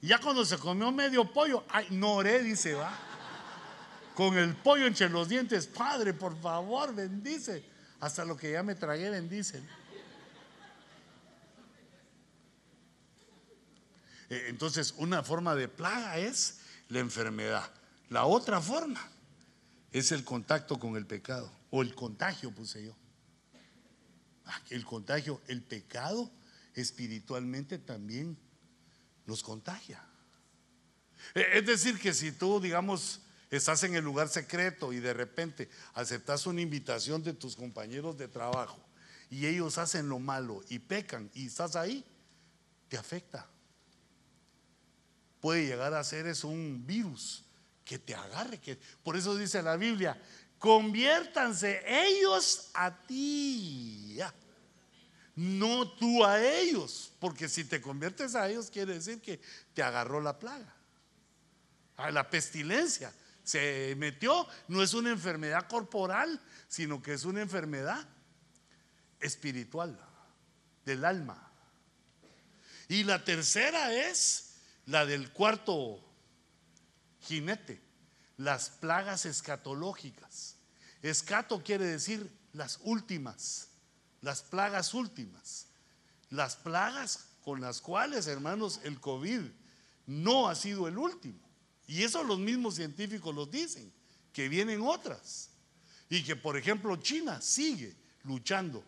Ya cuando se comió medio pollo, ay, no dice, va. Con el pollo entre los dientes, Padre, por favor, bendice. Hasta lo que ya me tragué, bendice. Eh, entonces, una forma de plaga es la enfermedad. La otra forma es el contacto con el pecado, o el contagio, puse yo. El contagio, el pecado espiritualmente también nos contagia. Eh, es decir, que si tú, digamos, estás en el lugar secreto y de repente aceptas una invitación de tus compañeros de trabajo y ellos hacen lo malo y pecan y estás ahí, te afecta. Puede llegar a ser eso un virus que te agarre. Que, por eso dice la Biblia, conviértanse ellos a ti. No tú a ellos, porque si te conviertes a ellos quiere decir que te agarró la plaga, a la pestilencia. Se metió, no es una enfermedad corporal, sino que es una enfermedad espiritual, del alma. Y la tercera es la del cuarto jinete, las plagas escatológicas. Escato quiere decir las últimas, las plagas últimas. Las plagas con las cuales, hermanos, el COVID no ha sido el último. Y eso los mismos científicos los dicen, que vienen otras. Y que, por ejemplo, China sigue luchando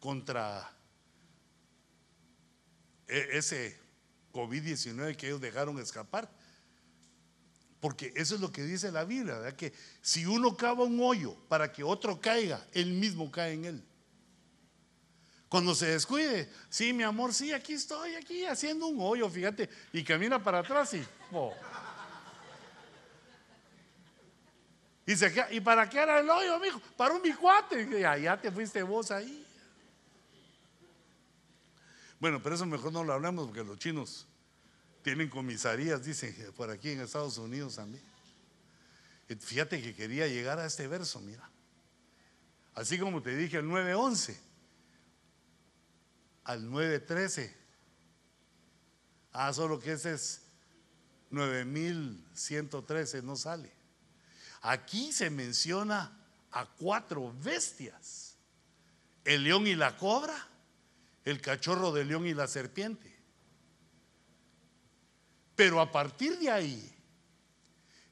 contra e-, ese COVID-19 que ellos dejaron escapar. Porque eso es lo que dice la Biblia, ¿verdad? que si uno cava un hoyo para que otro caiga, él mismo cae en él. Cuando se descuide, sí, mi amor, sí, aquí estoy, aquí haciendo un hoyo, fíjate, y camina para atrás y... Se, ¿Y para qué era el hoyo, mijo? Para un mi cuate. Y ya te fuiste vos ahí. Bueno, pero eso mejor no lo hablamos porque los chinos tienen comisarías, dicen, por aquí en Estados Unidos también. Fíjate que quería llegar a este verso, mira. Así como te dije el 9.11 al 9.13. Ah, solo que ese es 9113, no sale. Aquí se menciona a cuatro bestias. El león y la cobra, el cachorro del león y la serpiente. Pero a partir de ahí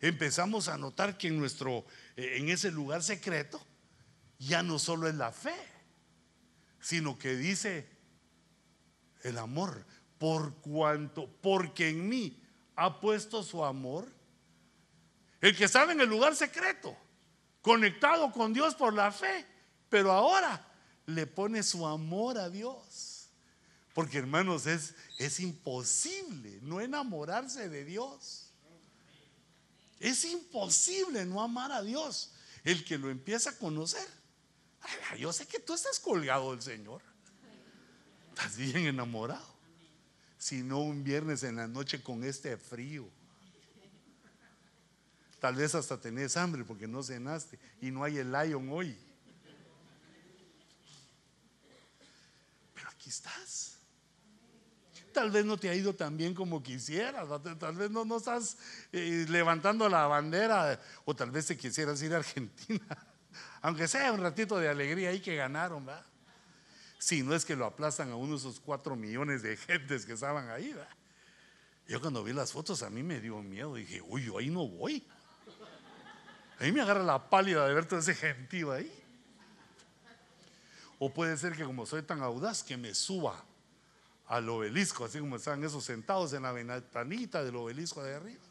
empezamos a notar que en nuestro eh, en ese lugar secreto ya no solo es la fe, sino que dice el amor, por cuanto porque en mí ha puesto su amor el que estaba en el lugar secreto, conectado con Dios por la fe, pero ahora le pone su amor a Dios. Porque hermanos, es, es imposible no enamorarse de Dios. Es imposible no amar a Dios. El que lo empieza a conocer. yo sé que tú estás colgado del Señor. Estás bien enamorado. Si no un viernes en la noche con este frío. Tal vez hasta tenés hambre porque no cenaste y no hay el lion hoy. Pero aquí estás. Tal vez no te ha ido tan bien como quisieras, tal vez no, no estás eh, levantando la bandera, o tal vez te quisieras ir a Argentina, aunque sea un ratito de alegría ahí que ganaron, ¿verdad? Si no es que lo aplastan a uno de esos cuatro millones de gentes que estaban ahí, ¿verdad? Yo cuando vi las fotos a mí me dio miedo, dije, uy, yo ahí no voy. A mí me agarra la pálida de ver todo ese gentío ahí. O puede ser que como soy tan audaz que me suba al obelisco, así como están esos sentados en la ventanita del obelisco de arriba.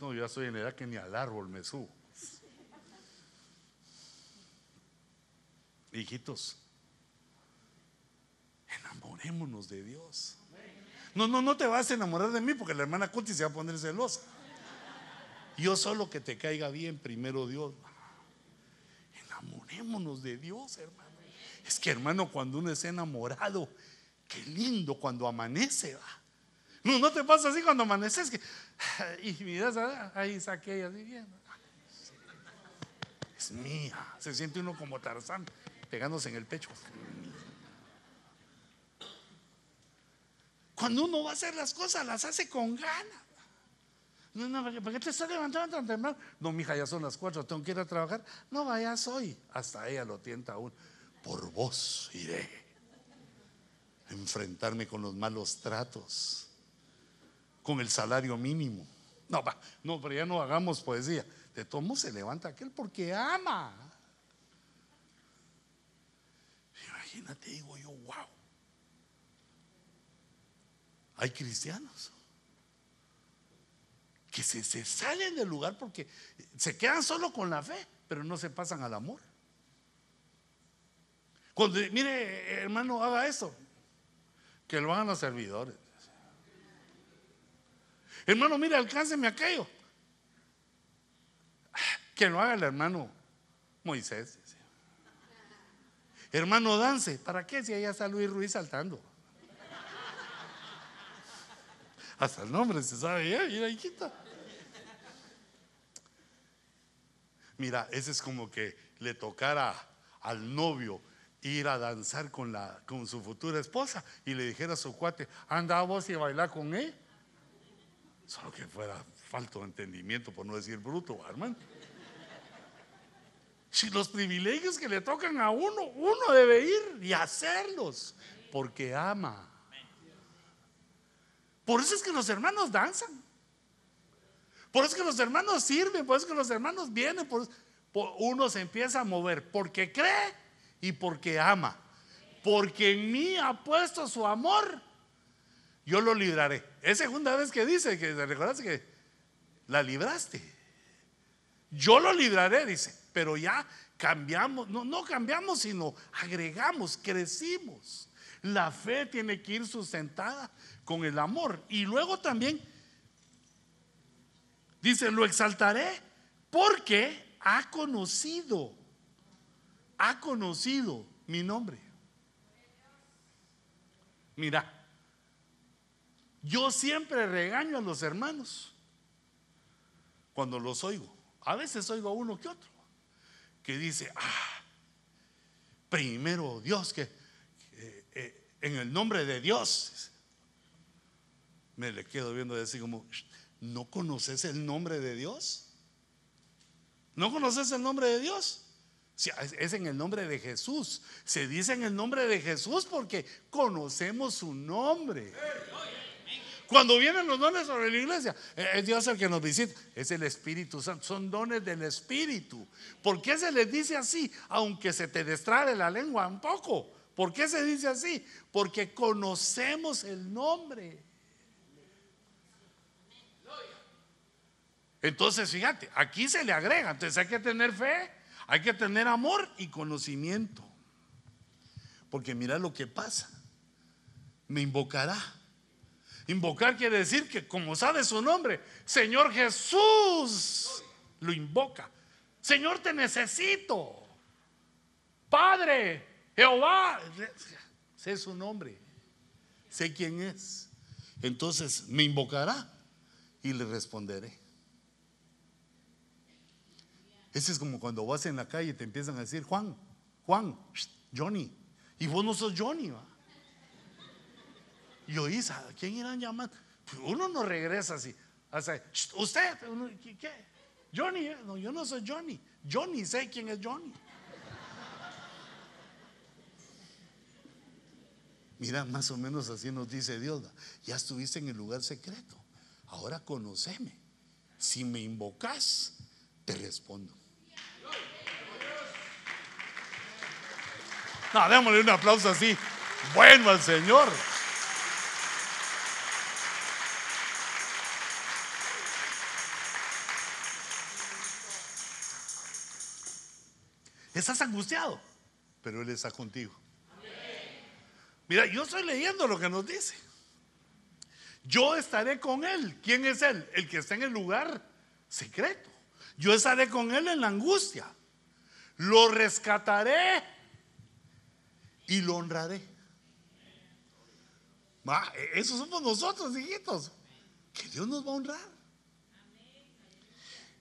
No, yo ya estoy en edad que ni al árbol me subo. Hijitos, enamorémonos de Dios. No, no, no te vas a enamorar de mí porque la hermana Cuti se va a poner celosa. Yo solo que te caiga bien primero Dios. Enamorémonos de Dios, hermano. Es que hermano, cuando uno es enamorado, qué lindo cuando amanece, va. No, no te pasa así cuando amaneces que y miras ahí saqué así bien. Es mía. Se siente uno como Tarzán pegándose en el pecho. Cuando uno va a hacer las cosas, las hace con ganas. No, no, ¿para qué te estás levantando tan temprano? No, mija, ya son las cuatro, tengo que ir a trabajar. No vayas hoy. Hasta ella lo tienta aún por vos iré enfrentarme con los malos tratos, con el salario mínimo. No, no, pero ya no hagamos poesía. De todo se levanta aquel porque ama. Imagínate, digo yo, wow. Hay cristianos que se, se salen del lugar porque se quedan solo con la fe, pero no se pasan al amor. Cuando, mire, hermano, haga eso. Que lo hagan los servidores. Hermano, mire, alcánceme aquello. Que lo haga el hermano Moisés. Hermano, dance. ¿Para qué? Si allá está Luis Ruiz saltando. Hasta el nombre se sabe ya, mira, hijita. Mira, ese es como que le tocara al novio ir a danzar con, la, con su futura esposa y le dijera a su cuate, anda vos y bailar con él. Solo que fuera falto de entendimiento, por no decir bruto, hermano. Si los privilegios que le tocan a uno, uno debe ir y hacerlos, porque ama. Por eso es que los hermanos danzan. Por eso es que los hermanos sirven, por eso es que los hermanos vienen, por uno se empieza a mover, porque cree y porque ama. Porque en mí ha puesto su amor, yo lo libraré. Es segunda vez que dice, que recuerdas que la libraste. Yo lo libraré, dice, pero ya cambiamos, no, no cambiamos, sino agregamos, crecimos. La fe tiene que ir sustentada con el amor. Y luego también dice, lo exaltaré porque ha conocido ha conocido mi nombre. Mira, yo siempre regaño a los hermanos cuando los oigo. A veces oigo a uno que otro que dice, ah, primero Dios, que eh, en el nombre de Dios. Me le quedo viendo así como, ¿no conoces el nombre de Dios? ¿No conoces el nombre de Dios? Es en el nombre de Jesús. Se dice en el nombre de Jesús porque conocemos su nombre. Cuando vienen los dones sobre la iglesia, eh, es Dios el que nos visita, es el Espíritu Santo, son dones del Espíritu. ¿Por qué se les dice así? Aunque se te destrabe la lengua un poco. ¿Por qué se dice así? Porque conocemos el nombre. Entonces, fíjate, aquí se le agrega, entonces hay que tener fe hay que tener amor y conocimiento. Porque mira lo que pasa. Me invocará. Invocar quiere decir que como sabe su nombre, Señor Jesús lo invoca. Señor, te necesito. Padre, Jehová, sé su nombre, sé quién es. Entonces me invocará y le responderé. Ese es como cuando vas en la calle y te empiezan a decir, Juan, Juan, Johnny. Y vos no sos Johnny, ¿va? Y oís, ¿a quién irán llamando? Pues uno no regresa así. usted, ¿qué? Johnny, no, yo no soy Johnny. Johnny, sé quién es Johnny. Mira, más o menos así nos dice Dios. Ya estuviste en el lugar secreto. Ahora conoceme. Si me invocas, te respondo. No, démosle un aplauso así. Bueno al Señor. Estás angustiado, pero Él está contigo. Mira, yo estoy leyendo lo que nos dice. Yo estaré con Él. ¿Quién es Él? El que está en el lugar secreto. Yo estaré con Él en la angustia. Lo rescataré y lo honraré. Esos somos nosotros, hijitos. Que Dios nos va a honrar.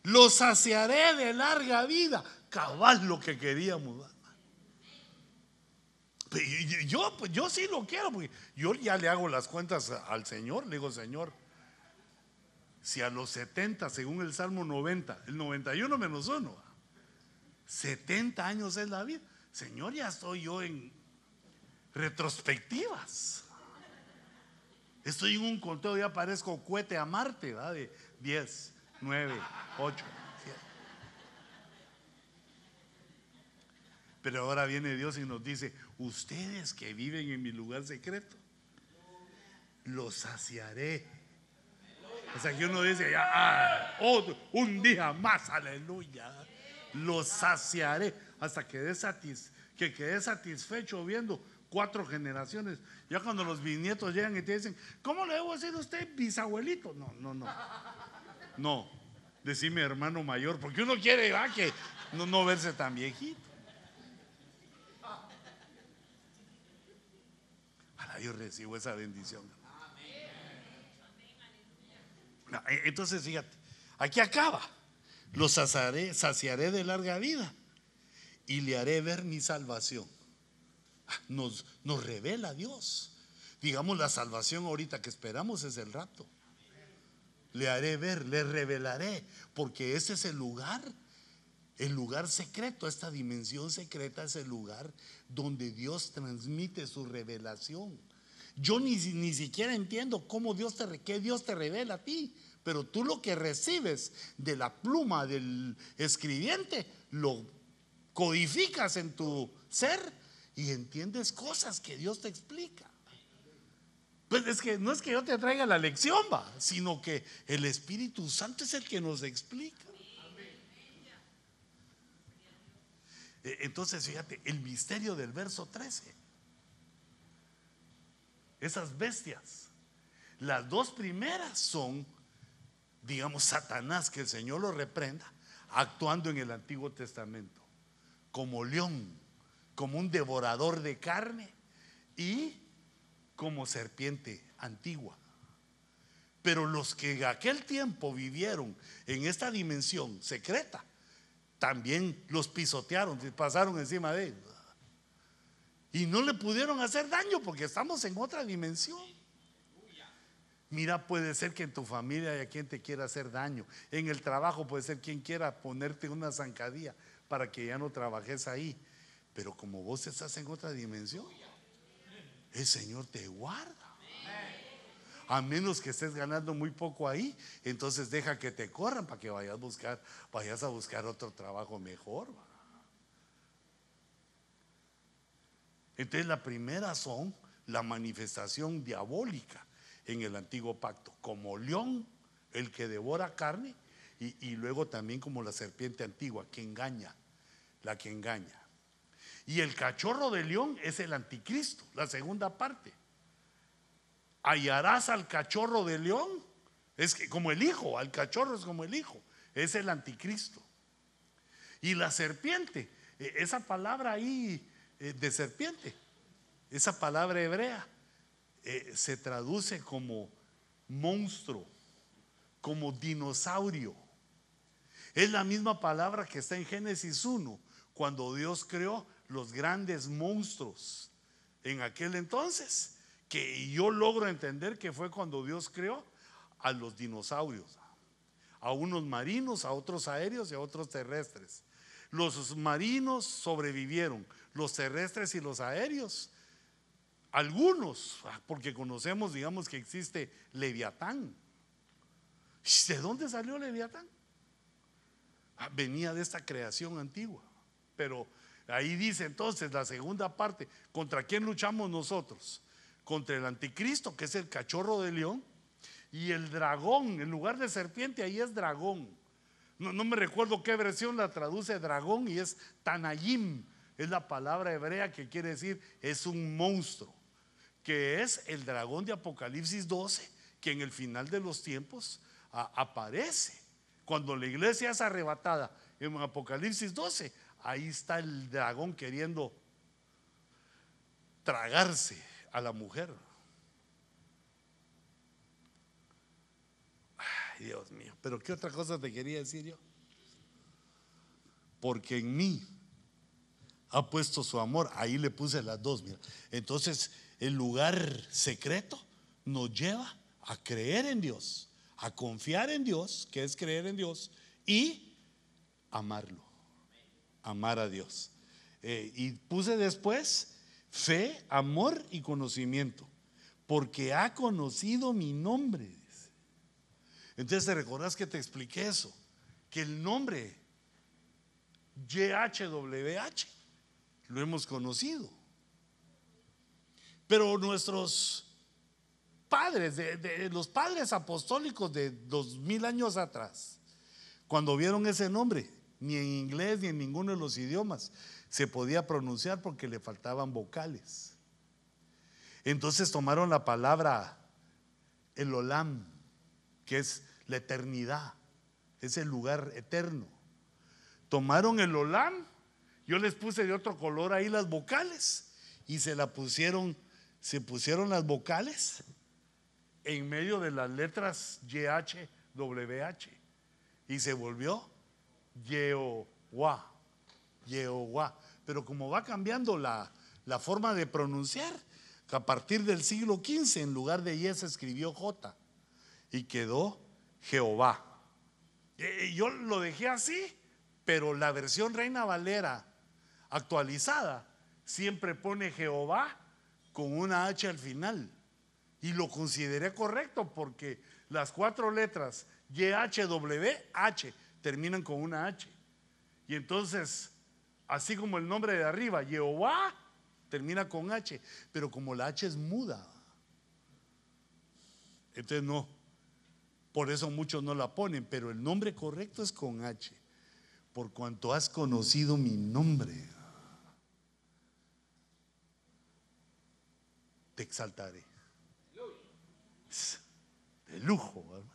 Lo saciaré de larga vida. Cabal lo que queríamos. Yo, pues, yo sí lo quiero, porque yo ya le hago las cuentas al Señor. Le digo, Señor, si a los 70, según el Salmo 90, el 91 menos uno, 70 años es la vida. Señor, ya estoy yo en retrospectivas. Estoy en un conteo, ya parezco cohete a Marte, ¿va? De 10, 9, 8, 7. Pero ahora viene Dios y nos dice, ustedes que viven en mi lugar secreto, los saciaré. O sea, que uno dice, ya, ah, un día más, aleluya, los saciaré hasta que, que quede satisfecho viendo cuatro generaciones. Ya cuando los bisnietos llegan y te dicen, ¿cómo le debo decir a usted bisabuelito? No, no, no. No, decime hermano mayor, porque uno quiere ah, que no, no verse tan viejito. Ahora yo recibo esa bendición. E, entonces, fíjate, aquí acaba. Saciaré, saciaré de larga vida y le haré ver mi salvación nos, nos revela Dios. Digamos, la salvación ahorita que esperamos es el rapto. Le haré ver, le revelaré, porque ese es el lugar, el lugar secreto, esta dimensión secreta es el lugar donde Dios transmite su revelación. Yo ni, ni siquiera entiendo cómo Dios te, qué Dios te revela a ti, pero tú lo que recibes de la pluma del escribiente lo codificas en tu ser y entiendes cosas que Dios te explica. Pues es que no es que yo te traiga la lección, va, sino que el Espíritu Santo es el que nos explica. E, entonces, fíjate, el misterio del verso 13. Esas bestias, las dos primeras son, digamos, Satanás, que el Señor lo reprenda, actuando en el Antiguo Testamento, como león como un devorador de carne y como serpiente antigua. Pero los que en aquel tiempo vivieron en esta dimensión secreta, también los pisotearon, pasaron encima de ellos. Y no le pudieron hacer daño porque estamos en otra dimensión. Mira, puede ser que en tu familia haya quien te quiera hacer daño. En el trabajo puede ser quien quiera ponerte una zancadilla para que ya no trabajes ahí. Pero como vos estás en otra dimensión, el Señor te guarda. A menos que estés ganando muy poco ahí, entonces deja que te corran para que vayas a buscar, vayas a buscar otro trabajo mejor. Entonces la primera son la manifestación diabólica en el antiguo pacto, como león, el que devora carne, y luego también como la serpiente antigua, que engaña, la que engaña. Y el cachorro de león es el anticristo, la segunda parte. Hallarás al cachorro de león, es que como el hijo, al cachorro es como el hijo, es el anticristo. Y la serpiente, e, esa palabra ahí eh, de serpiente, esa palabra hebrea, eh, se traduce como monstruo, como dinosaurio. Es la misma palabra que está en Génesis 1, cuando Dios creó los grandes monstruos en aquel entonces, que yo logro entender que fue cuando Dios creó a los dinosaurios, a unos marinos, a otros aéreos y a otros terrestres. Los marinos sobrevivieron, los terrestres y los aéreos. Algunos, ah, porque conocemos, digamos que existe Leviatán. ¿De dónde salió Leviatán? Ah, venía de esta creación antigua. Pero ahí dice entonces la segunda parte, ¿contra quién luchamos nosotros? Contra el anticristo, que es el cachorro de león, y el dragón, en lugar de serpiente, ahí es dragón. No, me recuerdo qué versión la traduce dragón y es Tanayim, es la palabra hebrea que quiere decir es un monstruo, que es el dragón de Apocalipsis 12, que en el final de los tiempos aparece. Cuando la iglesia es arrebatada en Apocalipsis 12, ahí está el dragón queriendo tragarse a la mujer. Dios mío, pero ¿qué otra cosa te quería decir yo? Porque en mí ha puesto su amor, ahí le puse las dos, mira. Entonces, el lugar secreto nos lleva a creer en Dios, a confiar en Dios, que es creer en Dios, y amarlo, amar a Dios. Eh, y puse después fe, amor y conocimiento, porque ha conocido mi nombre entonces te recordás que te expliqué eso, que el nombre YHWH lo hemos conocido. Pero nuestros padres, de, los padres apostólicos de dos mil años atrás, cuando vieron ese nombre, ni en inglés ni en ninguno de los idiomas se podía pronunciar porque le faltaban vocales. Entonces tomaron la palabra el olam, que es la eternidad, es el lugar eterno. Tomaron el olam, yo les puse de otro color ahí las vocales y se la pusieron, se pusieron las vocales en medio de las letras YH, WH y se volvió Yehová, Yehová. Pero como va cambiando la, la forma de pronunciar, que a partir del siglo XV en lugar de Y se escribió J y quedó Jehová. Yo lo dejé así, pero la versión Reina Valera actualizada siempre pone Jehová con una H al final. Y lo consideré correcto porque las cuatro letras YHWH terminan con una H. Y entonces, así como el nombre de arriba, Jehová, termina con H, pero como la H es muda, entonces no, por eso muchos no la ponen, pero el nombre correcto es con H. Por cuanto has conocido mi nombre, te exaltaré. De lujo, ¿verdad?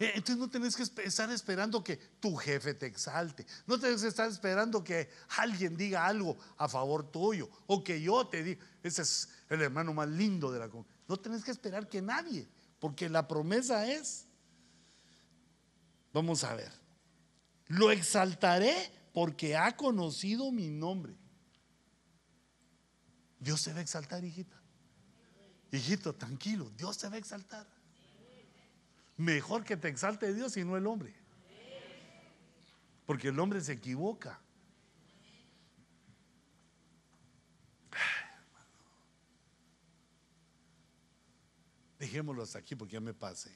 Eh, entonces no tenés que estar esperando que tu jefe te exalte. No tenés que estar esperando que alguien diga algo a favor tuyo. O que yo te diga. Ese es el hermano más lindo de la No tenés que esperar que nadie porque la promesa es, vamos a ver, lo exaltaré porque ha conocido mi nombre. Dios te va a exaltar, hijita. Hijito, tranquilo, Dios te va a exaltar. Mejor que te exalte Dios y no el hombre. Porque el hombre se equivoca. Dejémoslo hasta aquí porque ya me pasé.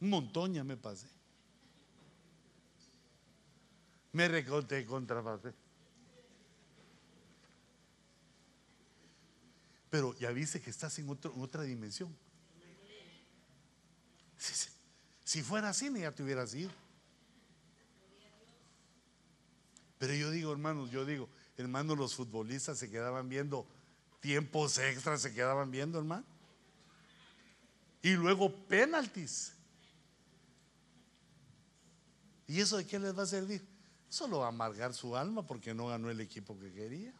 Un montón ya me pasé. Me recorté. Pero ya viste que estás en, otra dimensión. Si, fuera así, ya te hubieras ido. Pero yo digo, hermanos, yo digo, hermanos, los futbolistas se quedaban viendo tiempos extras, se quedaban viendo, hermano. Y luego penaltis. ¿Y eso de qué les va a servir? Solo a amargar su alma porque no ganó el equipo que quería.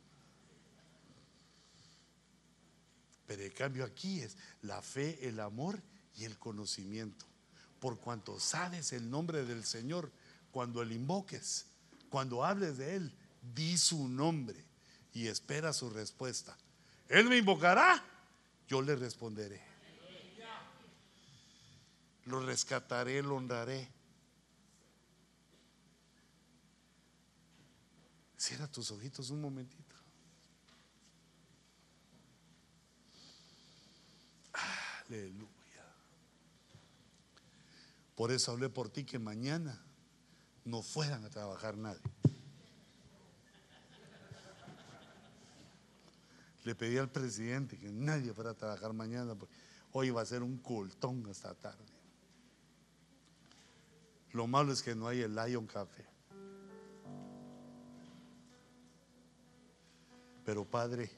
Pero el cambio aquí es la fe, el amor y el conocimiento. Por cuanto sabes el nombre del Señor, cuando le invoques, cuando hables de Él, di su nombre y espera su respuesta. Él me invocará, yo le responderé. Lo rescataré, lo honraré. Cierra tus ojitos un momentito. Aleluya. Por eso hablé por ti que mañana no fueran a trabajar nadie. Le pedí al presidente que nadie fuera a trabajar mañana, porque hoy va a ser un cultón hasta tarde. Lo malo es que no hay el Lion Café. Pero Padre,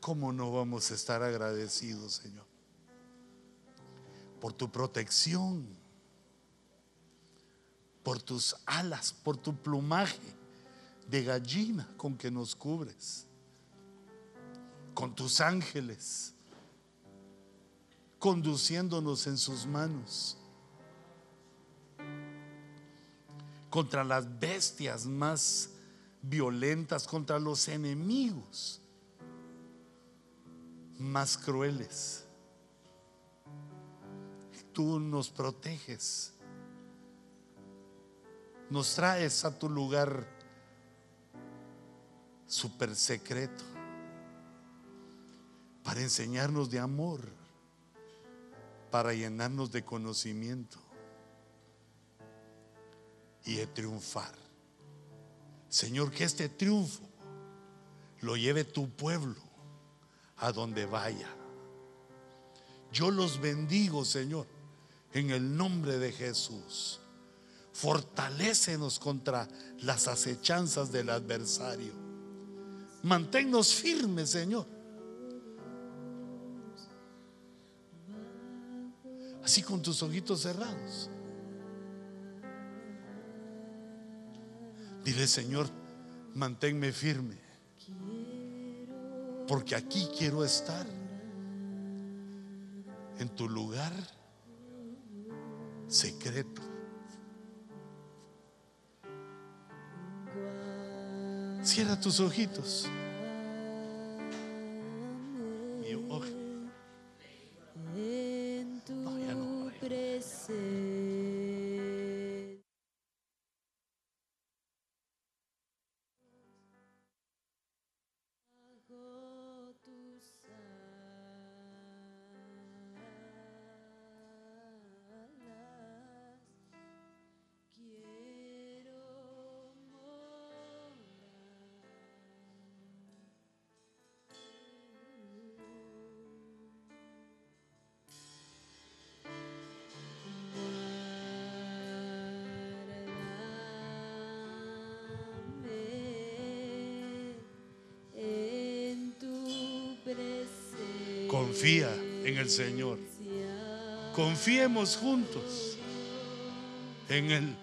¿cómo no vamos a estar agradecidos, Señor? Por tu protección, por tus alas, por tu plumaje de gallina con que nos cubres, con tus ángeles, conduciéndonos en sus manos contra las bestias más violentas, contra los enemigos más crueles. Tú nos proteges, nos traes a tu lugar super secreto para enseñarnos de amor, para llenarnos de conocimiento y de triunfar. Señor, que este triunfo lo lleve tu pueblo a donde vaya. Yo los bendigo, Señor, en el nombre de Jesús. Fortalécenos contra las acechanzas del adversario. Manténnos firmes, Señor. Así con tus ojitos cerrados. Dile, Señor, manténme firme. Porque aquí quiero estar. En tu lugar secreto. Cierra tus ojitos. Mi ojo. Confía en el Señor. Confiemos juntos en Él.